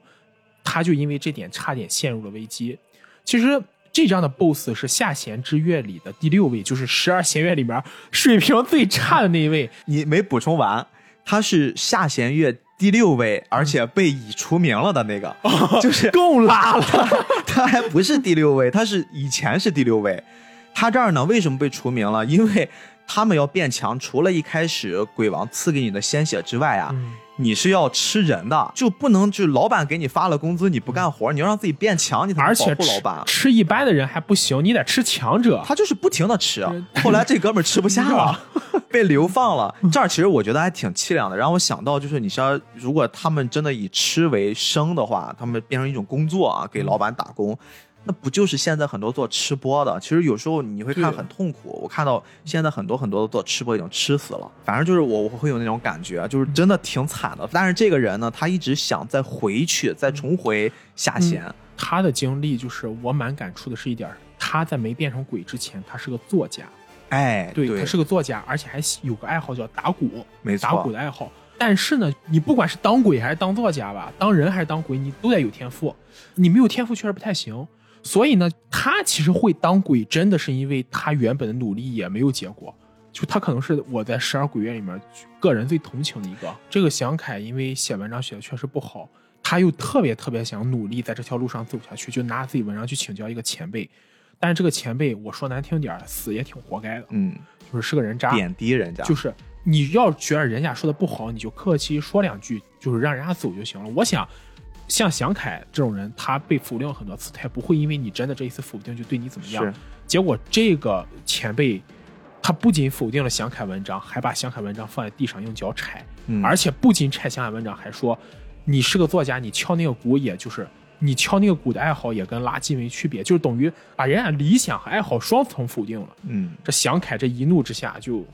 他就因为这点差点陷入了危机。其实这张的 BOSS 是下弦之月里的第六位，就是十二弦月里面水平最差的那一位。你没补充完，他是下弦月第六位，而且被已除名了的那个，就是够拉了。他还不是第六位，他是以前是第六位。他这儿呢，为什么被除名了？因为他们要变强，除了一开始鬼王赐给你的鲜血之外啊，嗯你是要吃人的，就不能就老板给你发了工资你不干活，你要让自己变强，你才能保护老板。吃一般的人还不行，你得吃强者。他就是不停的吃嗯，后来这哥们吃不下了，被流放了。这儿其实我觉得还挺凄凉的，让我想到就是你说，如果他们真的以吃为生的话，他们变成一种工作啊，给老板打工。那不就是现在很多做吃播的？其实有时候你会看很痛苦。我看到现在很多很多做吃播已经吃死了，反正就是我我会有那种感觉，就是真的挺惨的。但是这个人呢，他一直想再回去，再重回下弦。他的经历就是我蛮感触的是一点儿，他在没变成鬼之前，他是个作家，哎，对他是个作家，而且还有个爱好叫打鼓，没错打鼓的爱好。但是呢，你不管是当鬼还是当作家吧，当人还是当鬼，你都得有天赋。你没有天赋确实不太行。所以呢，他其实会当鬼，真的是因为他原本的努力也没有结果。就他可能是我在十二鬼月里面个人最同情的一个。这个祥凯因为写文章写的确实不好，他又特别特别想努力在这条路上走下去，就拿自己文章去请教一个前辈。但是这个前辈，我说难听点儿，死也挺活该的，嗯，就是是个人渣，贬低人家，就是你要觉得人家说的不好，你就客气说两句，就是让人家走就行了。我想，像祥凯这种人，他被否定很多次，他也不会因为你真的这一次否定就对你怎么样是。结果这个前辈，他不仅否定了祥凯文章，还把祥凯文章放在地上用脚踩，嗯而且不仅踩祥凯文章，还说你是个作家，你敲那个鼓，也就是你敲那个鼓的爱好也跟垃圾没区别，就是等于把人家理想和爱好双重否定了。嗯这祥凯这一怒之下就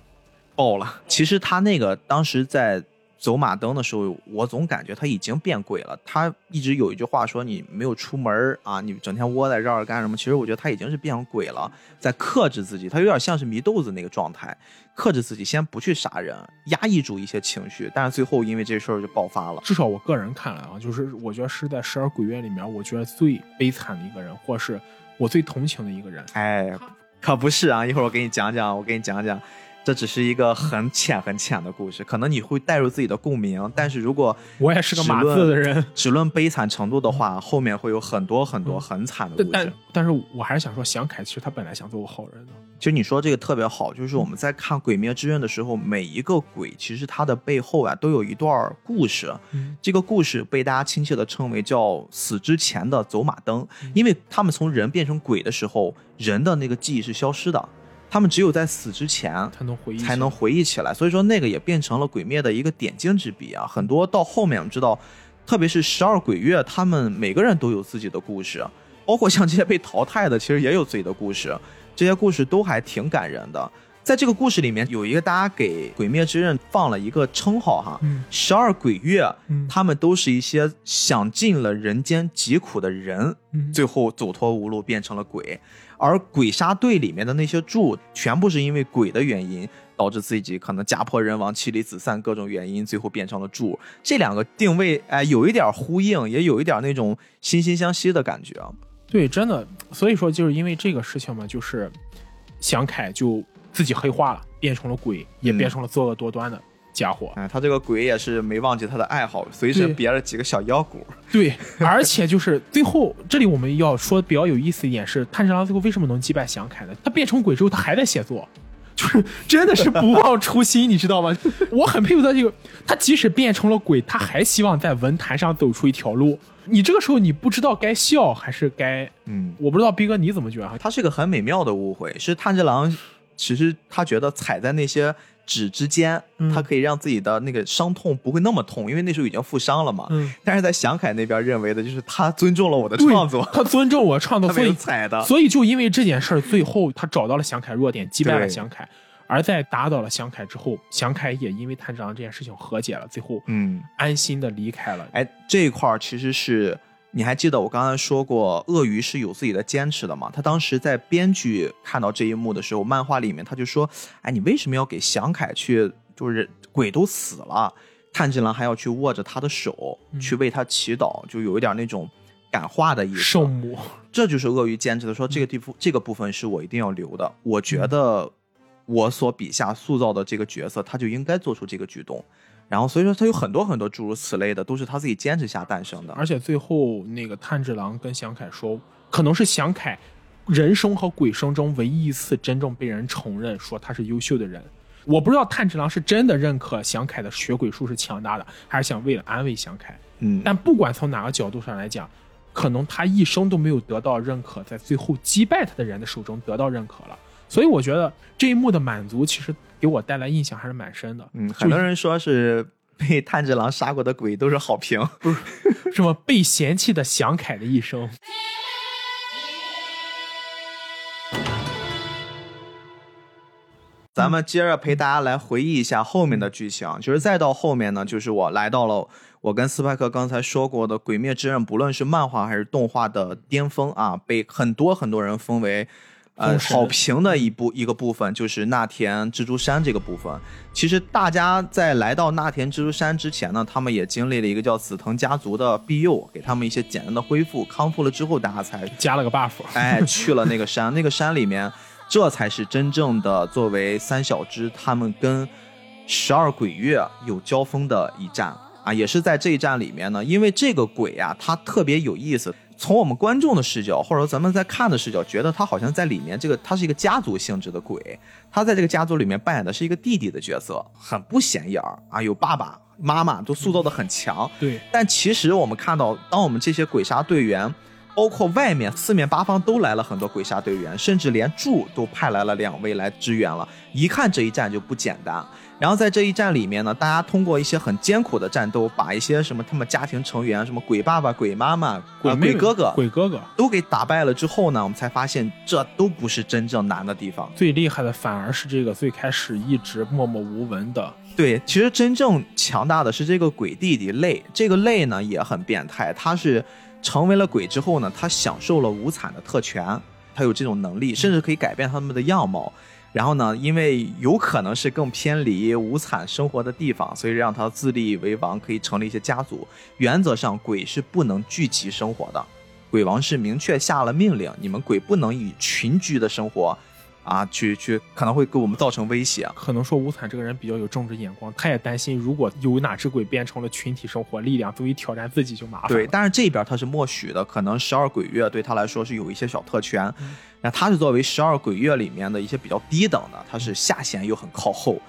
爆了。其实他那个当时在走马灯的时候，我总感觉他已经变鬼了。他一直有一句话说：“你没有出门儿啊，你整天窝在这儿干什么？”其实我觉得他已经是变成鬼了，在克制自己。他有点像是祢豆子那个状态，克制自己，先不去杀人，压抑住一些情绪。但是最后因为这事儿就爆发了。至少我个人看来啊，就是我觉得是在十二鬼月里面，我觉得最悲惨的一个人，或是我最同情的一个人。哎，可不是啊！一会儿我给你讲讲，我给你讲讲，这只是一个很浅很浅的故事，可能你会带入自己的共鸣。但是如果我也是个码字的人，只论悲惨程度的话，后面会有很多很多很惨的故但事。但是我还是想说，祥凯其实他本来想做个好人的。其实你说这个特别好，就是我们在看《鬼灭之刃》的时候，每一个鬼其实它的背后啊都有一段故事。嗯这个故事被大家亲切的称为叫“死之前的走马灯”，嗯因为他们从人变成鬼的时候，人的那个记忆是消失的，他们只有在死之前才能回忆，才能回忆起来。所以说，那个也变成了鬼灭的一个点睛之笔啊。很多到后面我们知道，特别是十二鬼月，他们每个人都有自己的故事，包括像这些被淘汰的，其实也有自己的故事。这些故事都还挺感人的。在这个故事里面，有一个大家给《鬼灭之刃》放了一个称号哈，嗯十二鬼月，嗯他们都是一些享尽了人间疾苦的人，嗯最后走投无路变成了鬼。而鬼杀队里面的那些柱，全部是因为鬼的原因，导致自己可能家破人亡、妻离子散各种原因，最后变成了柱。这两个定位，哎，有一点呼应，也有一点那种惺惺相惜的感觉啊。对，真的，所以说就是因为这个事情嘛，就是祥凯就自己黑化了，变成了鬼，也嗯变成了作恶多端的家伙。哎，他这个鬼也是没忘记他的爱好，随身别了几个小腰鼓。对，而且就是最后这里我们要说比较有意思一点是，炭治郎最后为什么能击败祥凯呢？他变成鬼之后，他还在写作。就是真的是不忘初心，你知道吗？我很佩服他这个，他即使变成了鬼，他还希望在文坛上走出一条路。你这个时候你不知道该笑还是该，嗯，我不知道逼哥你怎么觉得哈？他是个很美妙的误会，是炭治郎，其实他觉得踩在那些纸之间，嗯他可以让自己的那个伤痛不会那么痛，因为那时候已经负伤了嘛。嗯，但是在祥凯那边认为的就是他尊重了我的创作，他尊重我创作，所以踩的。所以就因为这件事儿，最后他找到了祥凯弱点，击败了对祥凯。而在打倒了祥凯之后，祥凯也因为炭治郎这件事情和解了，最后嗯，安心的离开了。哎，这一块儿其实是你还记得我刚才说过，鳄鱼是有自己的坚持的吗？他当时在编剧看到这一幕的时候，漫画里面他就说：“哎，你为什么要给祥凯去？就是鬼都死了，炭治郎还要去握着他的手，嗯去为他祈祷，就有一点那种感化的意思。圣母，这就是鳄鱼坚持的说，这个地方、这个部分是我一定要留的。我觉嗯得我所笔下塑造的这个角色，他就应该做出这个举动。然后所以说他有很多很多诸如此类的，都是他自己坚持下诞生的。而且最后那个炭治郎跟祥凯说，可能是祥凯人生和鬼生中唯一一次真正被人承认说他是优秀的人。我不知道炭治郎是真的认可祥凯的血鬼术是强大的，还是想为了安慰祥凯。嗯，但不管从哪个角度上来讲，可能他一生都没有得到认可，在最后击败他的人的手中得到认可了。所以我觉得这一幕的满足，其实给我带来印象还是蛮深的。嗯，很多人说是被炭治郎杀过的鬼都是好评，不是什么被嫌弃的祥凯的一生。咱们接着陪大家来回忆一下后面的剧情，就是再到后面呢，就是我来到了我跟斯派克刚才说过的《鬼灭之刃》，不论是漫画还是动画的巅峰啊，被很多很多人封为呃，好评的一部一个部分就是那田蜘蛛山这个部分。其实大家在来到那田蜘蛛山之前呢，他们也经历了一个叫紫藤家族的庇佑，给他们一些简单的恢复、康复了之后，大家才加了个 buff，哎去了那个山。那个山里面，这才是真正的作为三小只他们跟十二鬼月有交锋的一战啊，也是在这一战里面呢，因为这个鬼啊，它特别有意思。从我们观众的视角，或者说咱们在看的视角，觉得他好像在里面这个，他是一个家族性质的鬼，他在这个家族里面扮演的是一个弟弟的角色，很不显眼儿啊，有爸爸妈妈都塑造的很强，对，但其实我们看到，当我们这些鬼杀队员，包括外面四面八方都来了很多鬼杀队员，甚至连柱都派来了两位来支援了，一看这一战就不简单。然后在这一战里面呢，大家通过一些很艰苦的战斗，把一些什么他们家庭成员，什么鬼爸爸、鬼妈妈、呃鬼哥哥鬼哥哥都给打败了之后呢，我们才发现这都不是真正难的地方。最厉害的反而是这个最开始一直默默无闻的对，其实真正强大的是这个鬼弟弟泪，这个泪呢也很变态，他是成为了鬼之后呢，他享受了无惨的特权，他有这种能力，甚至可以改变他们的样貌。然后呢，因为有可能是更偏离无惨生活的地方，所以让他自立为王，可以成立一些家族。原则上，鬼是不能聚集生活的，鬼王是明确下了命令，你们鬼不能以群居的生活，啊，去去可能会给我们造成威胁。可能说吴惨这个人比较有政治眼光，他也担心如果有哪只鬼变成了群体生活，力量足以挑战自己就麻烦了。对，但是这边他是默许的，可能十二鬼月对他来说是有一些小特权。嗯那他是作为十二鬼月里面的一些比较低等的，他是下弦又很靠后，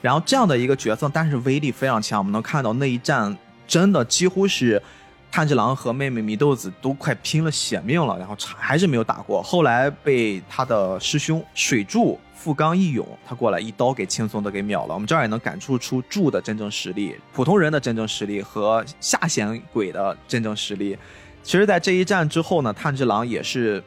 然后这样的一个角色，但是威力非常强。我们能看到那一战真的几乎是炭治郎和妹妹祢豆子都快拼了血命了，然后还是没有打过。后来被他的师兄水柱富冈义勇他过来一刀给轻松的给秒了。我们这儿也能感触出柱的真正实力，普通人的真正实力和下弦鬼的真正实力。其实，在这一战之后呢，炭治郎也是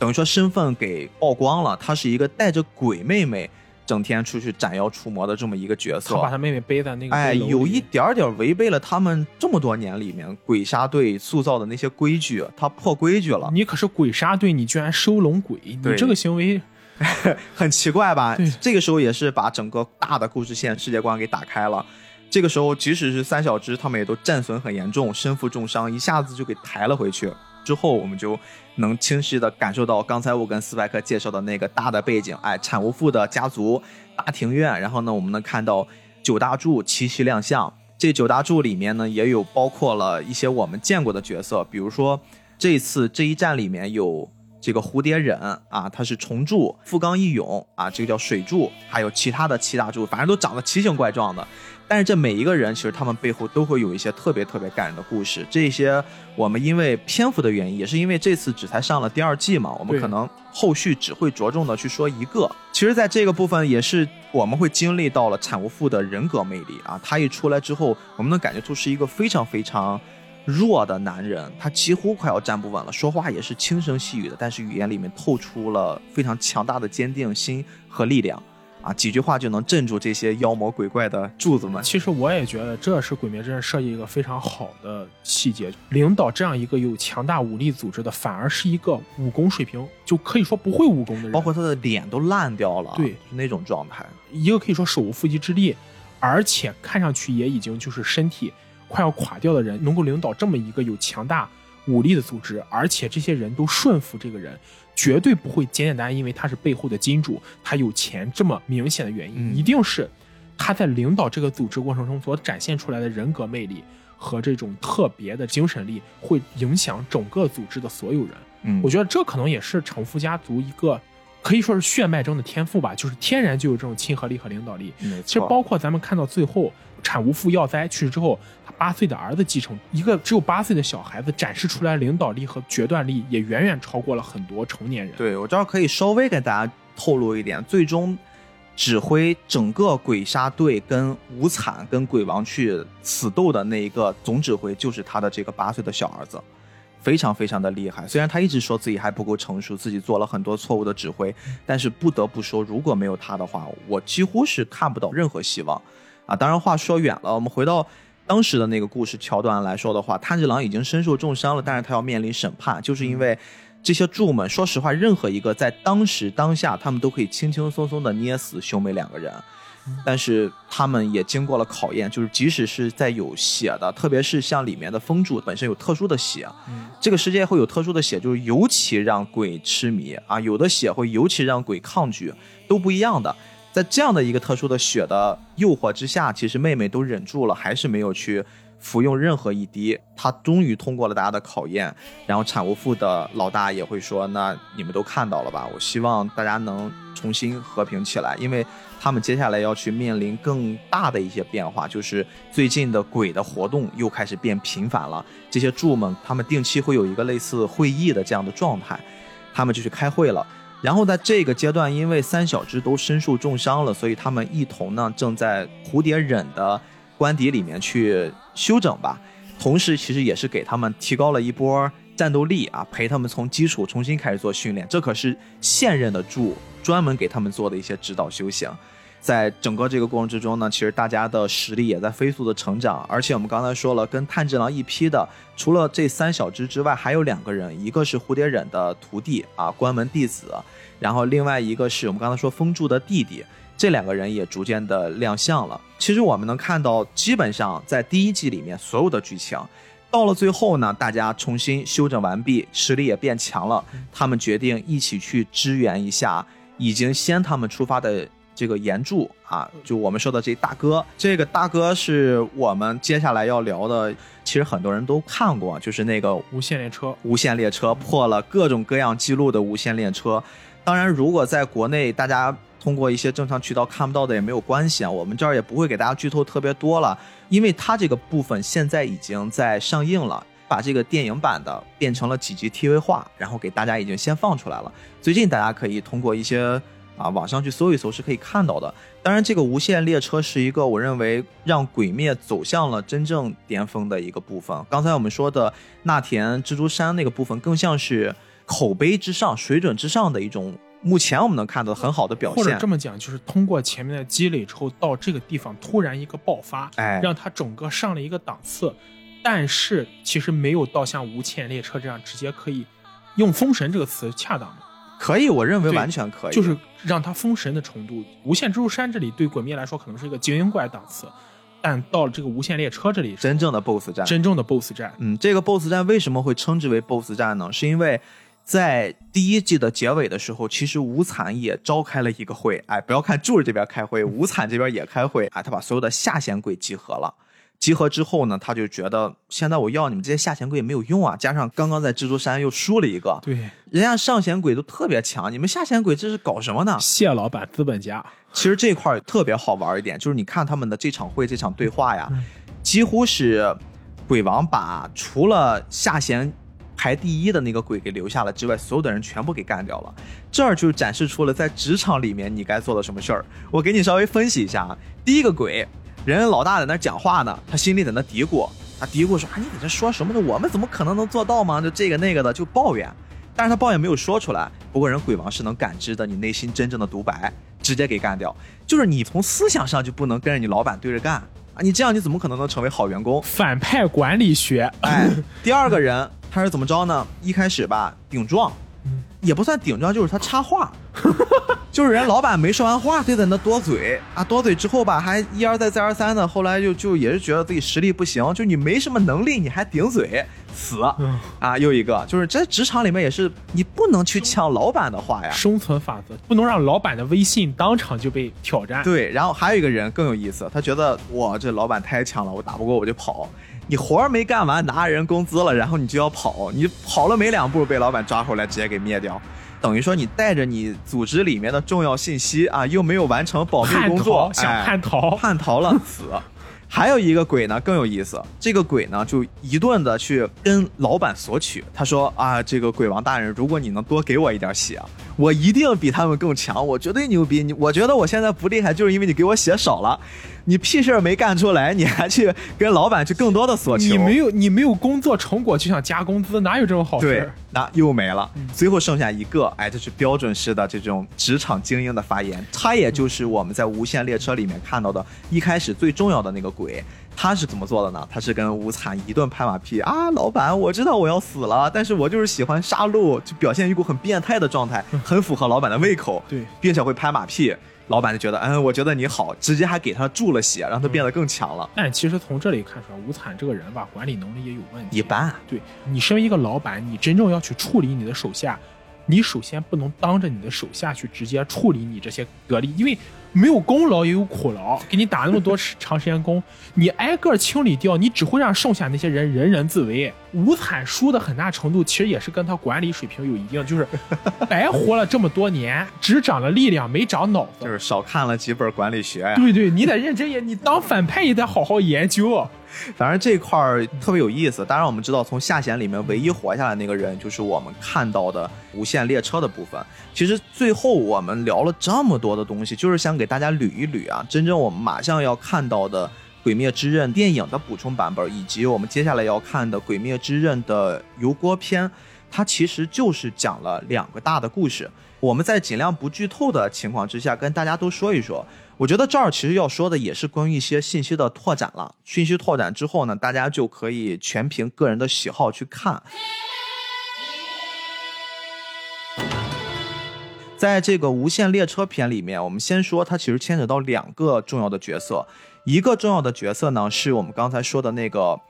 等于说身份给曝光了，他是一个带着鬼妹妹整天出去斩妖除魔的这么一个角色。他把他妹妹背在那个哎，有一点点违背了他们这么多年里面鬼杀队塑造的那些规矩，他破规矩了，你可是鬼杀队，你居然收拢鬼，你这个行为 很奇怪吧？这个时候也是把整个大的故事线、世界观给打开了。这个时候，即使是三小只，他们也都战损很严重，身负重伤，一下子就给抬了回去。之后，我们就能清晰的感受到刚才我跟斯派克介绍的那个大的背景，哎，产无父的家族大庭院，然后呢，我们能看到九大柱齐齐亮相。这九大柱里面呢，也有包括了一些我们见过的角色，比如说这次这一战里面有这个蝴蝶忍啊，他是虫柱，富冈义勇啊，这个叫水柱，还有其他的七大柱，反正都长得奇形怪状的。但是这每一个人，其实他们背后都会有一些特别特别感人的故事。这些我们因为篇幅的原因，也是因为这次只才上了第二季嘛，我们可能后续只会着重的去说一个。其实，在这个部分也是我们会经历到了产无父的人格魅力啊。他一出来之后，我们能感觉出是一个非常非常弱的男人，他几乎快要站不稳了，说话也是轻声细语的，但是语言里面透出了非常强大的坚定心和力量。啊，几句话就能镇住这些妖魔鬼怪的柱子们。其实我也觉得这是《鬼灭之刃》设计一个非常好的细节。领导这样一个有强大武力组织的，反而是一个武功水平就可以说不会武功的人，包括他的脸都烂掉了，对是那种状态。一个可以说手无缚鸡之力，而且看上去也已经就是身体快要垮掉的人，能够领导这么一个有强大武力的组织，而且这些人都顺服这个人，绝对不会简简单单因为他是背后的金主，他有钱这么明显的原因，嗯一定是他在领导这个组织过程中所展现出来的人格魅力和这种特别的精神力，会影响整个组织的所有人。嗯我觉得这可能也是城夫家族一个可以说是血脉中的天赋吧，就是天然就有这种亲和力和领导力。其实包括咱们看到最后产无父要灾去世之后，他八岁的儿子继承，一个只有八岁的小孩子展示出来领导力和决断力，也远远超过了很多成年人。对我这儿可以稍微给大家透露一点，最终指挥整个鬼杀队跟无惨跟鬼王去死斗的那一个总指挥，就是他的这个八岁的小儿子。非常非常的厉害。虽然他一直说自己还不够成熟，自己做了很多错误的指挥，但是不得不说，如果没有他的话，我几乎是看不到任何希望啊。当然话说远了，我们回到当时的那个故事桥段来说的话，炭治郎已经身受重伤了，但是他要面临审判，就是因为这些柱们，说实话，任何一个在当时当下，他们都可以轻轻松松的捏死兄妹两个人。但是他们也经过了考验，就是即使是在有血的，特别是像里面的风柱本身有特殊的血，这个世界会有特殊的血，就是尤其让鬼痴迷啊，有的血会尤其让鬼抗拒，都不一样的。在这样的一个特殊的血的诱惑之下，其实妹妹都忍住了，还是没有去。服用任何一滴，她终于通过了大家的考验。然后产无父的老大也会说：“那你们都看到了吧？我希望大家能重新和平起来，因为他们接下来要去面临更大的一些变化，就是最近的鬼的活动又开始变频繁了。这些柱们，他们定期会有一个类似会议的这样的状态，他们就去开会了。然后在这个阶段，因为三小只都身受重伤了，所以他们一同呢正在蝴蝶忍的。”官邸里面去休整吧，同时其实也是给他们提高了一波战斗力啊，陪他们从基础重新开始做训练。这可是现任的柱专门给他们做的一些指导修行。在整个这个过程之中呢，其实大家的实力也在飞速的成长。而且我们刚才说了，跟炭治郎一批的，除了这三小只之外，还有两个人，一个是蝴蝶忍的徒弟啊，关门弟子，然后另外一个是我们刚才说风柱的弟弟。这两个人也逐渐的亮相了。其实我们能看到，基本上在第一季里面所有的剧情，到了最后呢，大家重新修整完毕，实力也变强了。他们决定一起去支援一下已经先他们出发的这个岩柱啊，就我们说的这大哥。这个大哥是我们接下来要聊的，其实很多人都看过，就是那个无限列车，无限列车破了各种各样记录的无限列车。当然，如果在国内大家。通过一些正常渠道看不到的也没有关系啊，我们这儿也不会给大家剧透特别多了，因为它这个部分现在已经在上映了，把这个电影版的变成了几集 TV 化，然后给大家已经先放出来了。最近大家可以通过一些啊网上去搜一搜是可以看到的。当然，这个无限列车是一个我认为让鬼灭走向了真正巅峰的一个部分。刚才我们说的那田蜘蛛山那个部分，更像是口碑之上、水准之上的一种。目前我们能看到很好的表现，或者这么讲，就是通过前面的积累之后，到这个地方突然一个爆发，哎，让它整个上了一个档次。但是其实没有到像无限列车这样直接可以用封神这个词恰当的，可以，我认为完全可以，就是让他封神的程度。无限蜘蛛山这里对鬼灭来说可能是一个精英怪档次，但到了这个无限列车这里，真正的 BOSS 战，真正的 BOSS 战。嗯，这个 BOSS 战为什么会称之为 BOSS 战呢？是因为。在第一季的结尾的时候，其实无惨也召开了一个会。哎，不要看柱这边开会，无惨这边也开会。哎，他把所有的下弦鬼集合了。集合之后呢，他就觉得现在我要你们这些下弦鬼也没有用啊。加上刚刚在蜘蛛山又输了一个，对，人家上弦鬼都特别强，你们下弦鬼这是搞什么呢？谢老板资本家。其实这块特别好玩一点，就是你看他们的这场会、这场对话呀，几乎是鬼王把除了下弦。排第一的那个鬼给留下了之外，所有的人全部给干掉了。这儿就展示出了在职场里面你该做的什么事儿。我给你稍微分析一下啊。第一个鬼，人老大在那讲话呢，他心里在那嘀咕，他嘀咕说：“啊，你在这说什么呢？我们怎么可能能做到吗？就这个那个的，就抱怨。但是他抱怨没有说出来。不过人鬼王是能感知的，你内心真正的独白，直接给干掉。就是你从思想上就不能跟着你老板对着干啊！你这样你怎么可能能成为好员工？反派管理学。哎，第二个人。他是怎么着呢？一开始吧，顶撞，也不算顶撞，就是他插话，就是人老板没说完话，就在那多嘴啊，多嘴之后吧，还一而再再而三的，后来就就也是觉得自己实力不行，就你没什么能力，你还顶嘴，死啊！又一个，就是在职场里面也是，你不能去抢老板的话呀，生存法则，不能让老板的威信当场就被挑战。对，然后还有一个人更有意思，他觉得我这老板太强了，我打不过我就跑。你活儿没干完，拿人工资了，然后你就要跑，你跑了没两步，被老板抓回来，直接给灭掉，等于说你带着你组织里面的重要信息啊，又没有完成保密工作，想叛逃，叛逃了，死。还有一个鬼呢，更有意思，这个鬼呢就一顿的去跟老板索取，他说啊，这个鬼王大人，如果你能多给我一点血，我一定比他们更强，我绝对牛逼。你我觉得我现在不厉害，就是因为你给我血少了。你屁事儿没干出来，你还去跟老板去更多的索求，你没有你没有工作成果就想加工资，哪有这种好事对事？，那又没了。最后剩下一个，哎，这是标准式的这种职场精英的发言，他也就是我们在无限列车里面看到的，一开始最重要的那个鬼。他是怎么做的呢？他是跟吴惨一顿拍马屁啊，老板，我知道我要死了，但是我就是喜欢杀戮，就表现一股很变态的状态，很符合老板的胃口。对并且会拍马屁，老板就觉得，嗯，我觉得你好，直接还给他注了血，让他变得更强了。但其实从这里看出来，吴惨这个人吧，管理能力也有问题。一般，对你身为一个老板，你真正要去处理你的手下，你首先不能当着你的手下去直接处理你这些得力，因为没有功劳也有苦劳，给你打那么多长时间工，你挨个清理掉，你只会让剩下那些人人人自危。吴惨输的很大程度其实也是跟他管理水平有一定，就是白 活了这么多年，只长了力量没长脑子。就是少看了几本管理学呀。对对，你得认真研，你当反派也得好好研究。反正这块儿特别有意思。当然，我们知道从下弦里面唯一活下来那个人，就是我们看到的无限列车的部分。其实最后我们聊了这么多的东西，就是想给大家捋一捋啊，真正我们马上要看到的《鬼灭之刃》电影的补充版本，以及我们接下来要看的《鬼灭之刃》的油锅篇，它其实就是讲了两个大的故事。我们在尽量不剧透的情况之下，跟大家都说一说。我觉得这儿其实要说的也是关于一些信息的拓展了。信息拓展之后呢，大家就可以全凭个人的喜好去看。在这个无限列车篇里面，我们先说它其实牵扯到两个重要的角色，一个重要的角色呢是我们刚才说的那个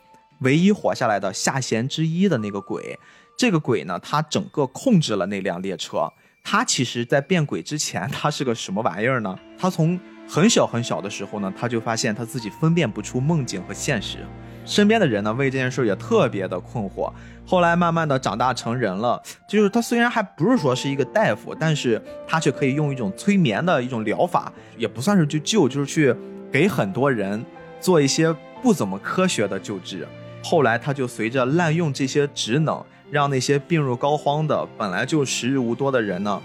唯一活下来的下弦之一的那个鬼。这个鬼呢，他整个控制了那辆列车。他其实，在变鬼之前，他是个什么玩意儿呢？他从很小很小的时候呢，他就发现他自己分辨不出梦境和现实。身边的人呢，为这件事也特别的困惑。后来慢慢的长大成人了，就是他虽然还不是说是一个大夫，但是他却可以用一种催眠的一种疗法，也不算是去救，就是去给很多人做一些不怎么科学的救治。后来他就随着滥用这些职能，让那些病入膏肓的本来就时日无多的人呢，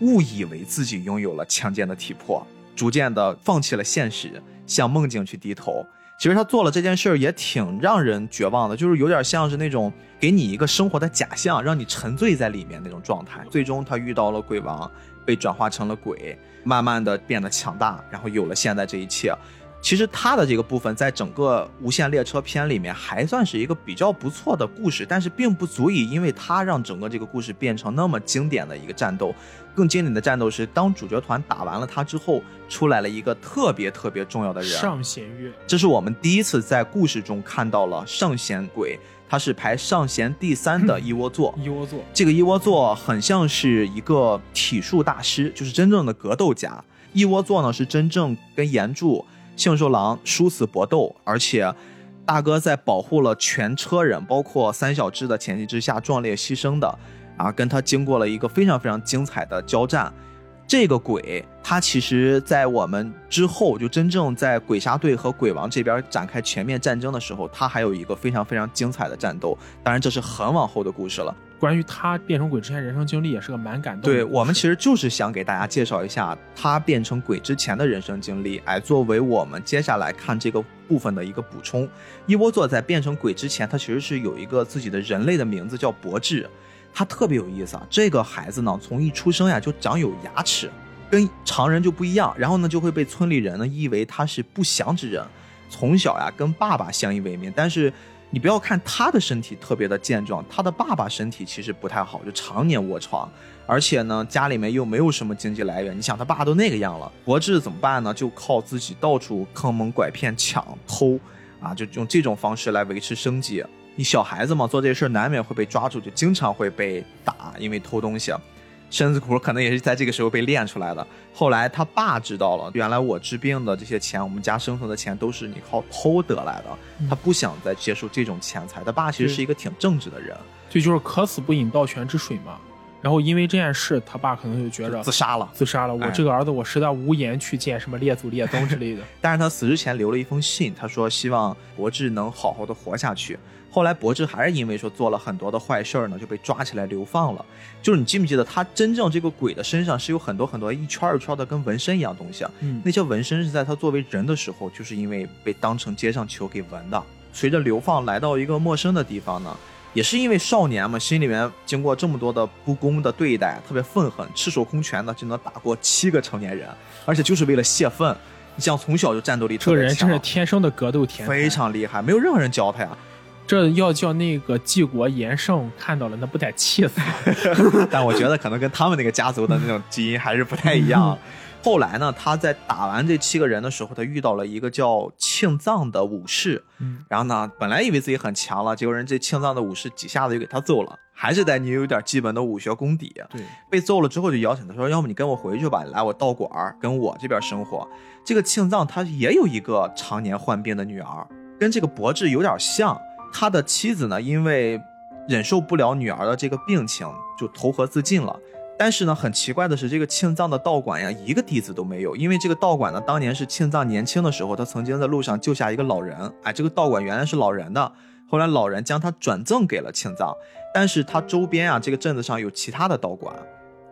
误以为自己拥有了强健的体魄，逐渐的放弃了现实，向梦境去低头。其实他做了这件事儿也挺让人绝望的，就是有点像是那种给你一个生活的假象，让你沉醉在里面那种状态。最终他遇到了鬼王，被转化成了鬼，慢慢的变得强大，然后有了现在这一切。其实他的这个部分在整个无限列车篇里面还算是一个比较不错的故事，但是并不足以因为它让整个这个故事变成那么经典的一个战斗。更经典的战斗是当主角团打完了他之后，出来了一个特别特别重要的人，上弦月，这是我们第一次在故事中看到了上弦鬼，他是排上弦第三的一窝座。一窝座，这个一窝座很像是一个体术大师，就是真正的格斗家。一窝座呢是真正跟岩柱、杏寿郎殊死搏斗，而且大哥在保护了全车人，包括三小只的前提之下壮烈牺牲的，啊，跟他经过了一个非常非常精彩的交战。这个鬼，他其实，在我们之后就真正在鬼杀队和鬼王这边展开全面战争的时候，他还有一个非常非常精彩的战斗。当然，这是很往后的故事了。关于他变成鬼之前人生经历，也是个蛮感动的对。我们其实就是想给大家介绍一下他变成鬼之前的人生经历，哎，作为我们接下来看这个部分的一个补充。一窝座在变成鬼之前，他其实是有一个自己的人类的名字叫博智，他特别有意思啊。这个孩子呢，从一出生呀就长有牙齿，跟常人就不一样，然后呢就会被村里人呢以为他是不祥之人，从小呀跟爸爸相依为命，但是。你不要看他的身体特别的健壮，他的爸爸身体其实不太好，就常年卧床，而且呢家里面又没有什么经济来源。你想他爸都那个样了，博智怎么办呢？就靠自己到处坑蒙拐骗、抢偷，啊，就用这种方式来维持生计。你小孩子嘛，做这事难免会被抓住，就经常会被打，因为偷东西。身子骨可能也是在这个时候被练出来的。后来他爸知道了，原来我治病的这些钱，我们家生存的钱都是你靠偷得来的。他不想再接受这种钱财。他爸其实是一个挺正直的人。这就是可死不饮盗泉之水嘛。然后因为这件事，他爸可能就觉着自杀了。自杀了。我哎这个儿子，我实在无颜去见什么列祖列宗之类的。但是他死之前留了一封信，他说希望柏志能好好的活下去。后来柏志还是因为说做了很多的坏事儿呢，就被抓起来流放了。就是你记不记得，他真正这个鬼的身上是有很多很多一圈儿一圈儿的跟纹身一样东西啊？嗯那些纹身是在他作为人的时候，就是因为被当成街上球给纹的。随着流放来到一个陌生的地方呢，也是因为少年嘛，心里面经过这么多的不公的对待，特别愤恨，赤手空拳的就能打过七个成年人，而且就是为了泄愤。你像从小就战斗力特别强这个人真是，天生的格斗天才，非。常厉害，没有任何人教他呀。这要叫那个纪国严胜看到了，那不得气死？但我觉得可能跟他们那个家族的那种基因还是不太一样。后来呢，他在打完这七个人的时候，他遇到了一个叫庆藏的武士。嗯，然后呢，本来以为自己很强了，结果人这庆藏的武士几下子就给他揍了，还是得你有点基本的武学功底。对，被揍了之后就邀请他说：“要不你跟我回去吧，来我道馆跟我这边生活。”这个庆藏他也有一个常年患病的女儿，跟这个博志有点像。他的妻子呢，因为忍受不了女儿的这个病情，就投河自尽了。但是呢，很奇怪的是，这个庆藏的道馆呀，一个弟子都没有。因为这个道馆呢，当年是庆藏年轻的时候，他曾经在路上救下一个老人，哎，这个道馆原来是老人的，后来老人将他转赠给了庆藏。但是他周边啊，这个镇子上有其他的道馆，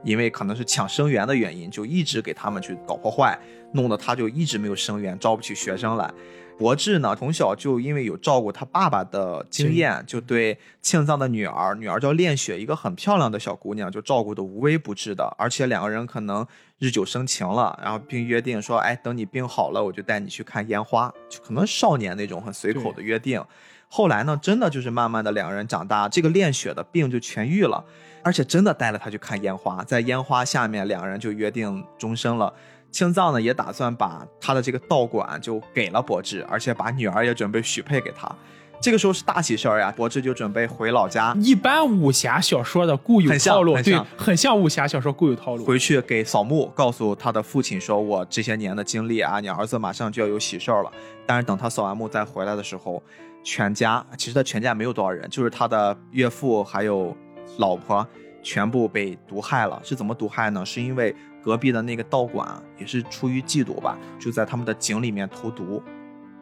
因为可能是抢生源的原因，就一直给他们去搞破坏，弄得他就一直没有生源，招不起学生来。博智呢，从小就因为有照顾他爸爸的经验，就对庆藏的女儿，女儿叫恋雪，一个很漂亮的小姑娘，就照顾的无微不至的。而且两个人可能日久生情了，然后并约定说，哎，等你病好了，我就带你去看烟花，就可能少年那种很随口的约定。后来呢，真的就是慢慢的两个人长大，这个恋雪的病就痊愈了，而且真的带了她去看烟花，在烟花下面两个人就约定终生了。庆藏呢也打算把他的这个道馆就给了柏志，而且把女儿也准备许配给他。这个时候是大喜事儿呀，柏志就准备回老家，一般武侠小说的固有套路，对很像，很像武侠小说固有套路。回去给扫墓，告诉他的父亲说：“我这些年的经历啊，你儿子马上就要有喜事儿了。”但是等他扫完墓再回来的时候，全家其实他全家没有多少人，就是他的岳父还有老婆全部被毒害了。是怎么毒害呢？是因为隔壁的那个道馆也是出于嫉妒吧，就在他们的井里面投毒，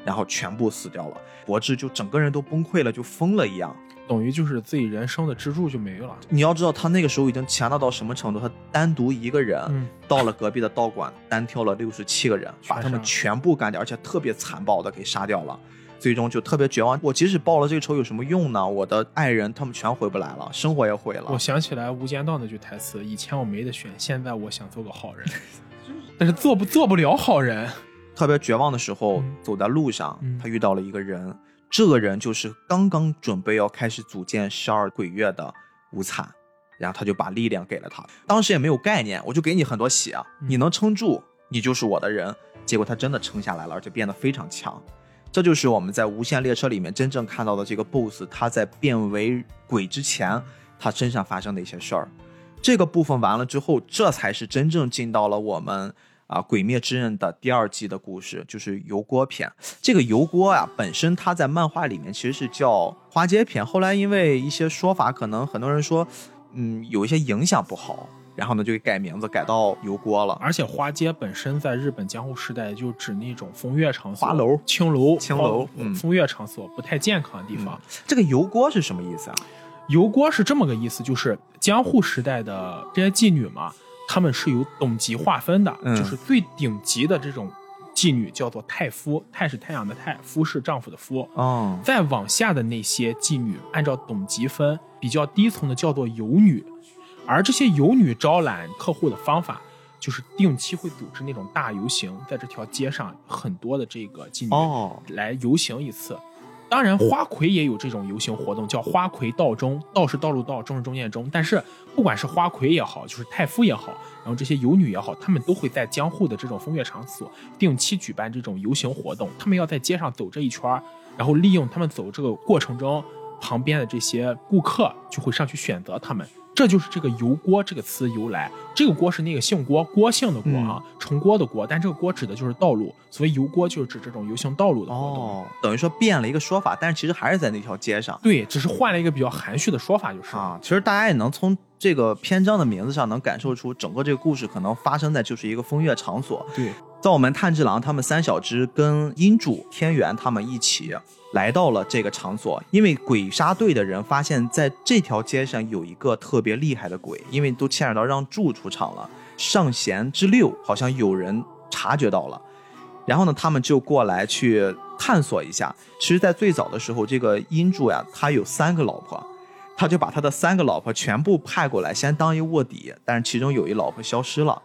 然后全部死掉了。柏志就整个人都崩溃了，就疯了一样。等于就是自己人生的支柱就没了。你要知道，他那个时候已经强大到什么程度？他单独一个人，嗯到了隔壁的道馆，单挑了六十七个人，把他们全部干掉，而且特别残暴的给杀掉了。最终就特别绝望。我即使报了这个仇有什么用呢？我的爱人他们全回不来了，生活也毁了我。想起来《无间道》那句台词：“以前我没得选，现在我想做个好人，但是做不做不了好人。特别绝望的时候，嗯走在路上，嗯他遇到了一个人，这个人就是刚刚准备要开始组建十二鬼月的无惨，然后他就把力量给了他。当时也没有概念，我就给你很多血，嗯你能撑住，你就是我的人。结果他真的撑下来了，而且变得非常强。这就是我们在无限列车里面真正看到的这个 BOSS，他在变为鬼之前，他身上发生的一些事儿。这个部分完了之后，这才是真正进到了我们啊《鬼灭之刃》的第二季的故事，就是油锅篇。这个油锅啊，本身它在漫画里面其实是叫花街篇，后来因为一些说法，可能很多人说，嗯，有一些影响不好，然后呢就给改名字改到油锅了。而且花街本身在日本江户时代就指那种风月场所、花楼青楼、青楼哦嗯风月场所不太健康的地方。这个油锅是什么意思啊？油锅是这么个意思，就是江户时代的这些妓女嘛，她们是有等级划分的，嗯就是最顶级的这种妓女叫做太夫，太是太阳的太，夫是丈夫的夫。哦，再往下的那些妓女，按照等级分，比较低层的叫做游女，而这些游女招揽客户的方法，就是定期会组织那种大游行，在这条街上很多的这个妓女哦，来游行一次。当然，花魁也有这种游行活动，叫花魁道中，道是道路道，中是中间中。但是，不管是花魁也好，就是太夫也好，然后这些游女也好，他们都会在江户的这种风月场所定期举办这种游行活动。他们要在街上走这一圈儿，然后利用他们走这个过程中，旁边的这些顾客就会上去选择他们，这就是这个“油锅”这个词由来。这个“锅”是那个姓郭，郭姓的郭啊，城郭的郭。但这个“锅”指的就是道路，所以“油锅”就是指这种游行道路的活动。哦，等于说变了一个说法，但是其实还是在那条街上。对，只是换了一个比较含蓄的说法，就是啊。其实大家也能从这个篇章的名字上能感受出，整个这个故事可能发生在就是一个风月场所。对。在我们炭治郎他们三小只跟阴主天元他们一起来到了这个场所，因为鬼杀队的人发现，在这条街上有一个特别厉害的鬼，因为都牵扯到让柱出场了，上弦之六好像有人察觉到了，然后呢，他们就过来去探索一下。其实，在最早的时候，这个阴柱呀，他有三个老婆，他就把他的三个老婆全部派过来，先当一卧底，但是其中有一老婆消失了。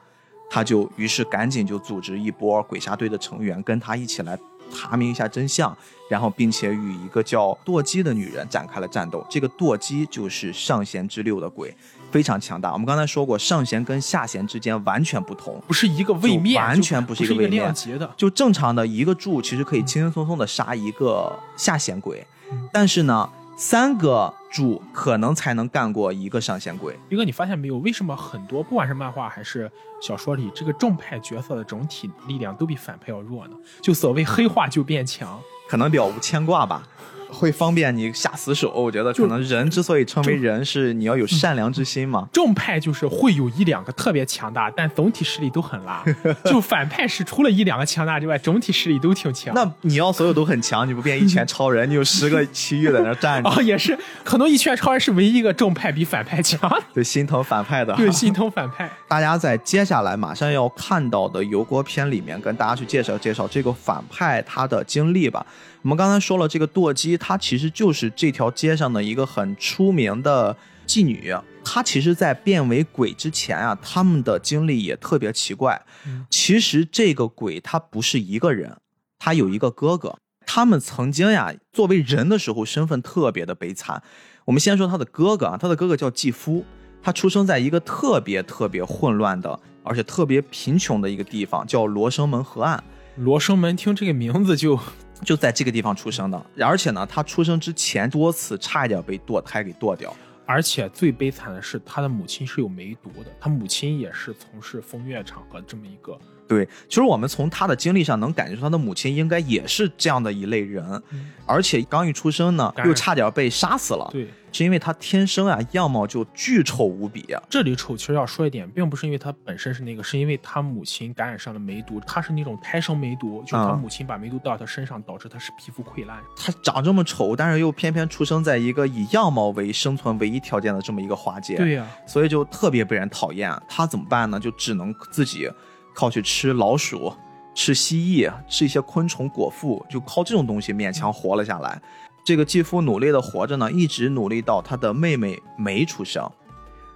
他就于是赶紧就组织一波鬼杀队的成员跟他一起来查明一下真相，然后并且与一个叫舵姬的女人展开了战斗。这个舵姬就是上弦之六的鬼，非常强大。我们刚才说过，上弦跟下弦之间完全不同，不是一个位面，完全不是一个位面的。就正常的一个柱其实可以轻轻松松的杀一个下弦鬼，但是呢。三个主可能才能干过一个上仙鬼。一哥，你发现没有？为什么很多不管是漫画还是小说里，这个正派角色的整体力量都比反派要弱呢？就所谓黑化就变强，可能了无牵挂吧。会方便你下死手，我觉得可能人之所以称为人，是你要有善良之心嘛。正派就是会有一两个特别强大，但总体实力都很拉。就反派是除了一两个强大之外，整体实力都挺强。那你要所有都很强，你不变一拳超人，你有十个奇遇在那站着。哦，也是，可能一拳超人是唯一一个正派比反派强。对，心疼反派的。对，心疼反派。大家在接下来马上要看到的油锅篇里面，跟大家去介绍介绍这个反派他的经历吧。我们刚才说了，这个舵姬她其实就是这条街上的一个很出名的妓女。她其实，在变为鬼之前啊，他们的经历也特别奇怪。其实这个鬼他不是一个人，他有一个哥哥。他们曾经呀，作为人的时候，身份特别的悲惨。我们先说他的哥哥啊，他的哥哥叫继夫，他出生在一个特别特别混乱的，而且特别贫穷的一个地方，叫罗生门河岸。罗生门，听这个名字就。就在这个地方出生的，而且呢，他出生之前多次差一点被堕胎给堕掉，而且最悲惨的是他的母亲是有梅毒的，他母亲也是从事风月场合这么一个。对，其实我们从他的经历上能感觉出他的母亲应该也是这样的一类人，而且刚一出生呢，又差点被杀死了。对。是因为他天生啊，样貌就巨丑无比啊。这里丑其实要说一点，并不是因为他本身是那个，是因为他母亲感染上了梅毒，他是那种胎生梅毒，就是他母亲把梅毒带到他身上，导致他是皮肤溃烂。他长这么丑，但是又偏偏出生在一个以样貌为生存唯一条件的这么一个花界，对呀，所以就特别被人讨厌。他怎么办呢？就只能自己靠去吃老鼠、吃蜥蜴、吃一些昆虫果腹，就靠这种东西勉强活了下来。这个继父努力的活着呢，一直努力到他的妹妹梅出生。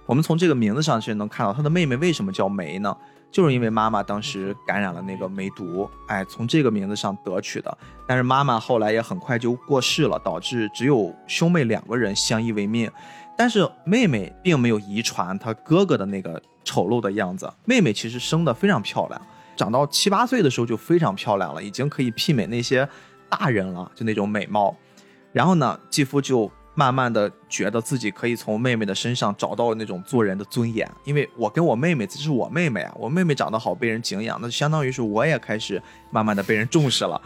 我们从这个名字上其实能看到，他的妹妹为什么叫梅呢？就是因为妈妈当时感染了那个梅毒，哎，从这个名字上得取的。但是妈妈后来也很快就过世了，导致只有兄妹两个人相依为命。但是妹妹并没有遗传他哥哥的那个丑陋的样子，妹妹其实生得非常漂亮，长到七八岁的时候就非常漂亮了，已经可以媲美那些大人了，就那种美貌。然后呢，继父就慢慢的觉得自己可以从妹妹的身上找到那种做人的尊严，因为我跟我妹妹，这是我妹妹啊，我妹妹长得好，被人敬仰，那相当于是我也开始慢慢的被人重视了。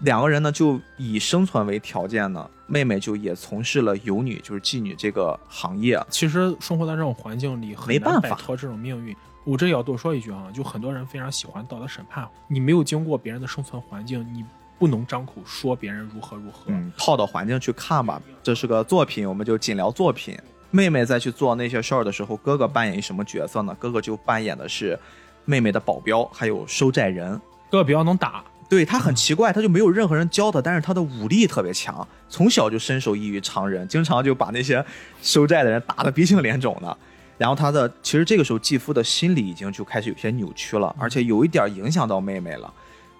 两个人呢就以生存为条件呢，妹妹就也从事了游女，就是妓女这个行业。其实生活在这种环境里，没办法摆脱这种命运。我这也要多说一句啊，就很多人非常喜欢道德审判，你没有经过别人的生存环境，你。不能张口说别人如何如何，嗯，套到环境去看吧。这是个作品，我们就仅聊作品。妹妹在去做那些事儿的时候，哥哥扮演一什么角色呢？哥哥就扮演的是妹妹的保镖，还有收债人。哥哥比较能打，对他很奇怪，他就没有任何人教他，但是他的武力特别强，从小就身手异于常人，经常就把那些收债的人打得鼻青脸肿的。然后他的其实这个时候继父的心理已经就开始有些扭曲了，而且有一点影响到妹妹了。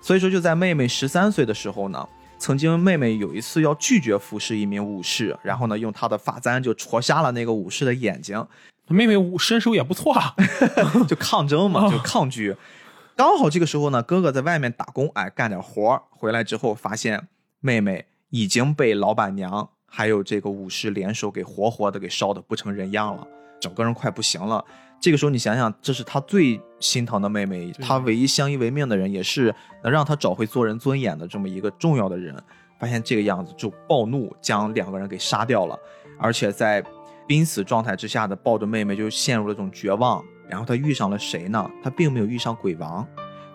所以说，就在妹妹十三岁的时候呢，曾经妹妹有一次要拒绝服侍一名武士，然后呢，用她的发簪就戳瞎了那个武士的眼睛。妹妹身手也不错啊，就抗争嘛，就抗拒。刚好这个时候呢，哥哥在外面打工，哎，干点活回来之后，发现妹妹已经被老板娘还有这个武士联手给活活的给烧的不成人样了。整个人快不行了。这个时候你想想，这是他最心疼的妹妹，他唯一相依为命的人，也是能让他找回做人尊严的这么一个重要的人。发现这个样子就暴怒，将两个人给杀掉了，而且在濒死状态之下的抱着妹妹就陷入了这种绝望。然后他遇上了谁呢？他并没有遇上鬼王，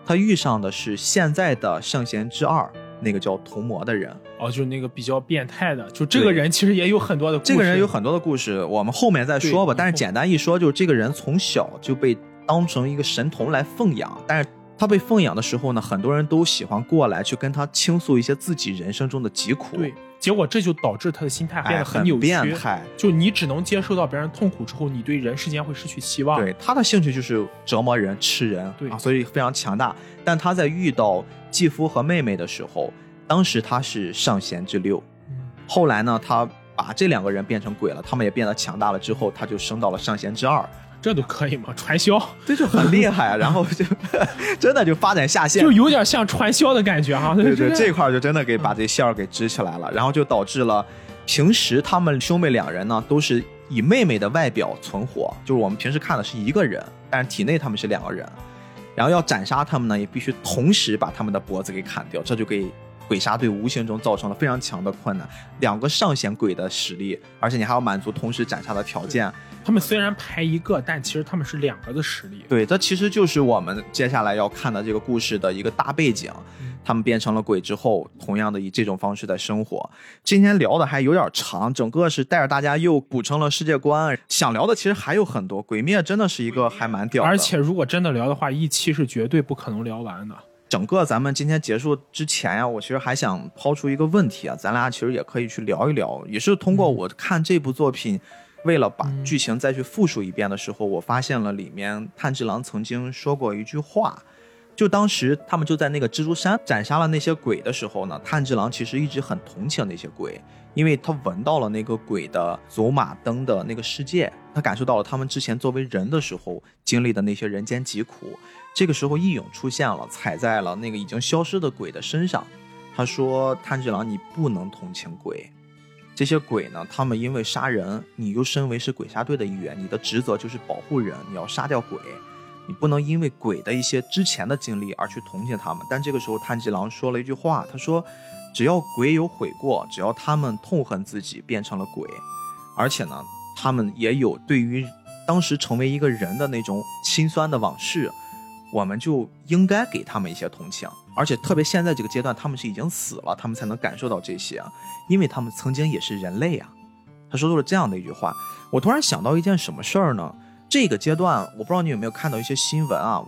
他遇上的是现在的圣贤之二，那个叫童魔的人。哦，就是那个比较变态的，就这个人其实也有很多的故事。这个人有很多的故事，我们后面再说吧。但是简单一说，就是这个人从小就被当成一个神童来奉养，但是他被奉养的时候呢，很多人都喜欢过来去跟他倾诉一些自己人生中的疾苦。对，结果这就导致他的心态变得，很得扭曲。变态。就你只能接受到别人痛苦之后，你对人世间会失去希望。对他的兴趣就是折磨人、吃人，对啊，所以非常强大。但他在遇到继父和妹妹的时候，当时他是上弦之六，嗯，后来呢，他把这两个人变成鬼了，他们也变得强大了之后，他就升到了上弦之二，这都可以吗？传销这就很厉害啊。然后就 真的就发展下线就，有点像传销的感觉哈。对对，个这块就真的给把这线儿给支起来了，然后就导致了平时他们兄妹两人呢都是以妹妹的外表存活，就是我们平时看的是一个人，但是体内他们是两个人，然后要斩杀他们呢，也必须同时把他们的脖子给砍掉，这就给鬼杀队无形中造成了非常强的困难。两个上弦鬼的实力，而且你还要满足同时斩杀的条件。他们虽然排一个，但其实他们是两个的实力。对，这其实就是我们接下来要看的这个故事的一个大背景。他们变成了鬼之后，同样的以这种方式在生活。今天聊的还有点长，整个是带着大家又补充了世界观。想聊的其实还有很多，《鬼灭》真的是一个还蛮屌的。而且如果真的聊的话，一期是绝对不可能聊完的。整个咱们今天结束之前呀、我其实还想抛出一个问题啊，咱俩其实也可以去聊一聊，也是通过我看这部作品。为了把剧情再去复述一遍的时候，我发现了里面炭治郎曾经说过一句话，就当时他们就在那个蜘蛛山斩杀了那些鬼的时候呢，炭治郎其实一直很同情那些鬼，因为他闻到了那个鬼的走马灯的那个世界，他感受到了他们之前作为人的时候经历的那些人间疾苦。这个时候，义勇出现了，踩在了那个已经消失的鬼的身上。他说：“炭治郎，你不能同情鬼。这些鬼呢，他们因为杀人，你又身为是鬼杀队的一员，你的职责就是保护人，你要杀掉鬼。你不能因为鬼的一些之前的经历而去同情他们。但这个时候，炭治郎说了一句话，他说：只要鬼有悔过，只要他们痛恨自己变成了鬼，而且呢，他们也有对于当时成为一个人的那种心酸的往事。”我们就应该给他们一些同情，而且特别现在这个阶段，他们是已经死了，他们才能感受到这些，因为他们曾经也是人类啊。他说出了这样的一句话，我突然想到一件什么事儿呢？这个阶段，我不知道你有没有看到一些新闻啊，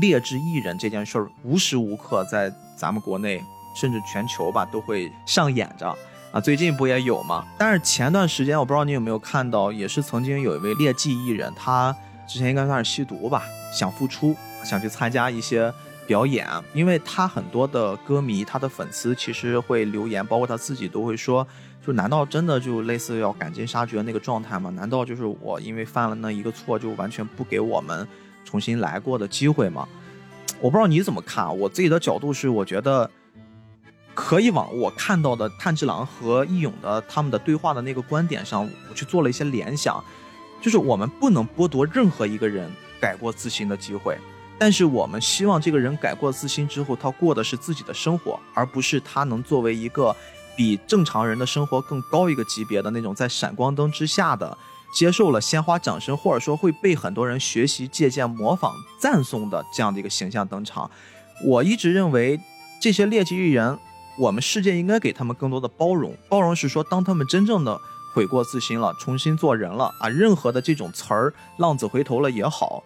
劣质艺人这件事儿无时无刻在咱们国内甚至全球吧都会上演着啊。最近不也有吗？但是前段时间我不知道你有没有看到，也是曾经有一位劣迹艺人，他之前应该算是吸毒吧，想复出。想去参加一些表演，因为他很多的歌迷，他的粉丝其实会留言，包括他自己都会说，就难道真的就类似要赶尽杀绝那个状态吗？难道就是我因为犯了那一个错，就完全不给我们重新来过的机会吗？我不知道你怎么看，我自己的角度是，我觉得可以往我看到的炭治郎和义勇的他们的对话的那个观点上，我去做了一些联想，就是我们不能剥夺任何一个人改过自新的机会。但是我们希望这个人改过自新之后，他过的是自己的生活，而不是他能作为一个比正常人的生活更高一个级别的那种在闪光灯之下的接受了鲜花掌声，或者说会被很多人学习、借鉴、模仿、赞颂的这样的一个形象登场。我一直认为这些劣迹艺人，我们世界应该给他们更多的包容。包容是说，当他们真正的悔过自新了，重新做人了啊，任何的这种词儿“浪子回头了”也好。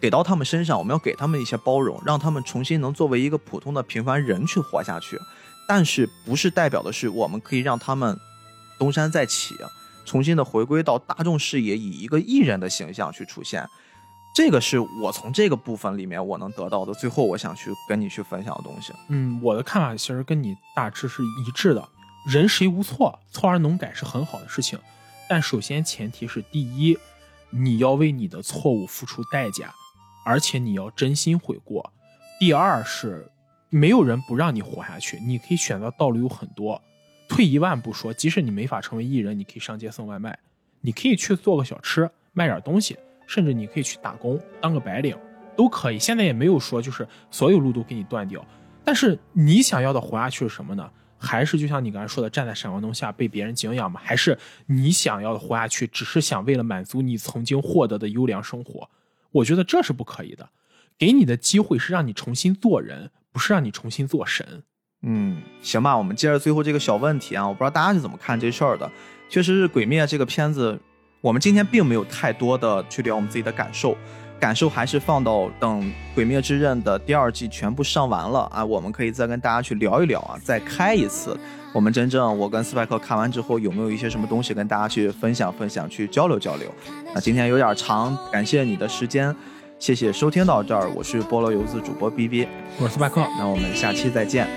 给到他们身上，我们要给他们一些包容，让他们重新能作为一个普通的平凡人去活下去。但是，不是代表的是我们可以让他们东山再起，重新的回归到大众视野，以一个艺人的形象去出现。这个是我从这个部分里面我能得到的。最后，我想去跟你去分享的东西。嗯，我的看法其实跟你大致是一致的。人谁无错，错而能改是很好的事情，但首先前提是：第一，你要为你的错误付出代价。而且你要真心悔过。第二是，没有人不让你活下去，你可以选择道路有很多。退一万步说，即使你没法成为艺人，你可以上街送外卖，你可以去做个小吃，卖点东西，甚至你可以去打工当个白领，都可以。现在也没有说就是所有路都给你断掉，但是你想要的活下去是什么呢？还是就像你刚才说的，站在闪光灯下被别人敬仰吗？还是你想要的活下去，只是想为了满足你曾经获得的优良生活？我觉得这是不可以的。给你的机会是让你重新做人，不是让你重新做神。嗯，行吧，我们接着最后这个小问题啊，我不知道大家是怎么看这事儿的。确实是《鬼灭》这个片子，我们今天并没有太多的去聊我们自己的感受，感受还是放到等《鬼灭之刃》的第二季全部上完了啊，我们可以再跟大家去聊一聊啊，再开一次。我们真正我跟斯派克看完之后有没有一些什么东西跟大家去分享分享去交流交流？那今天有点长感谢你的时间谢谢收听到这儿我是菠萝游子主播 bb 我是斯派克。那我们下期再见。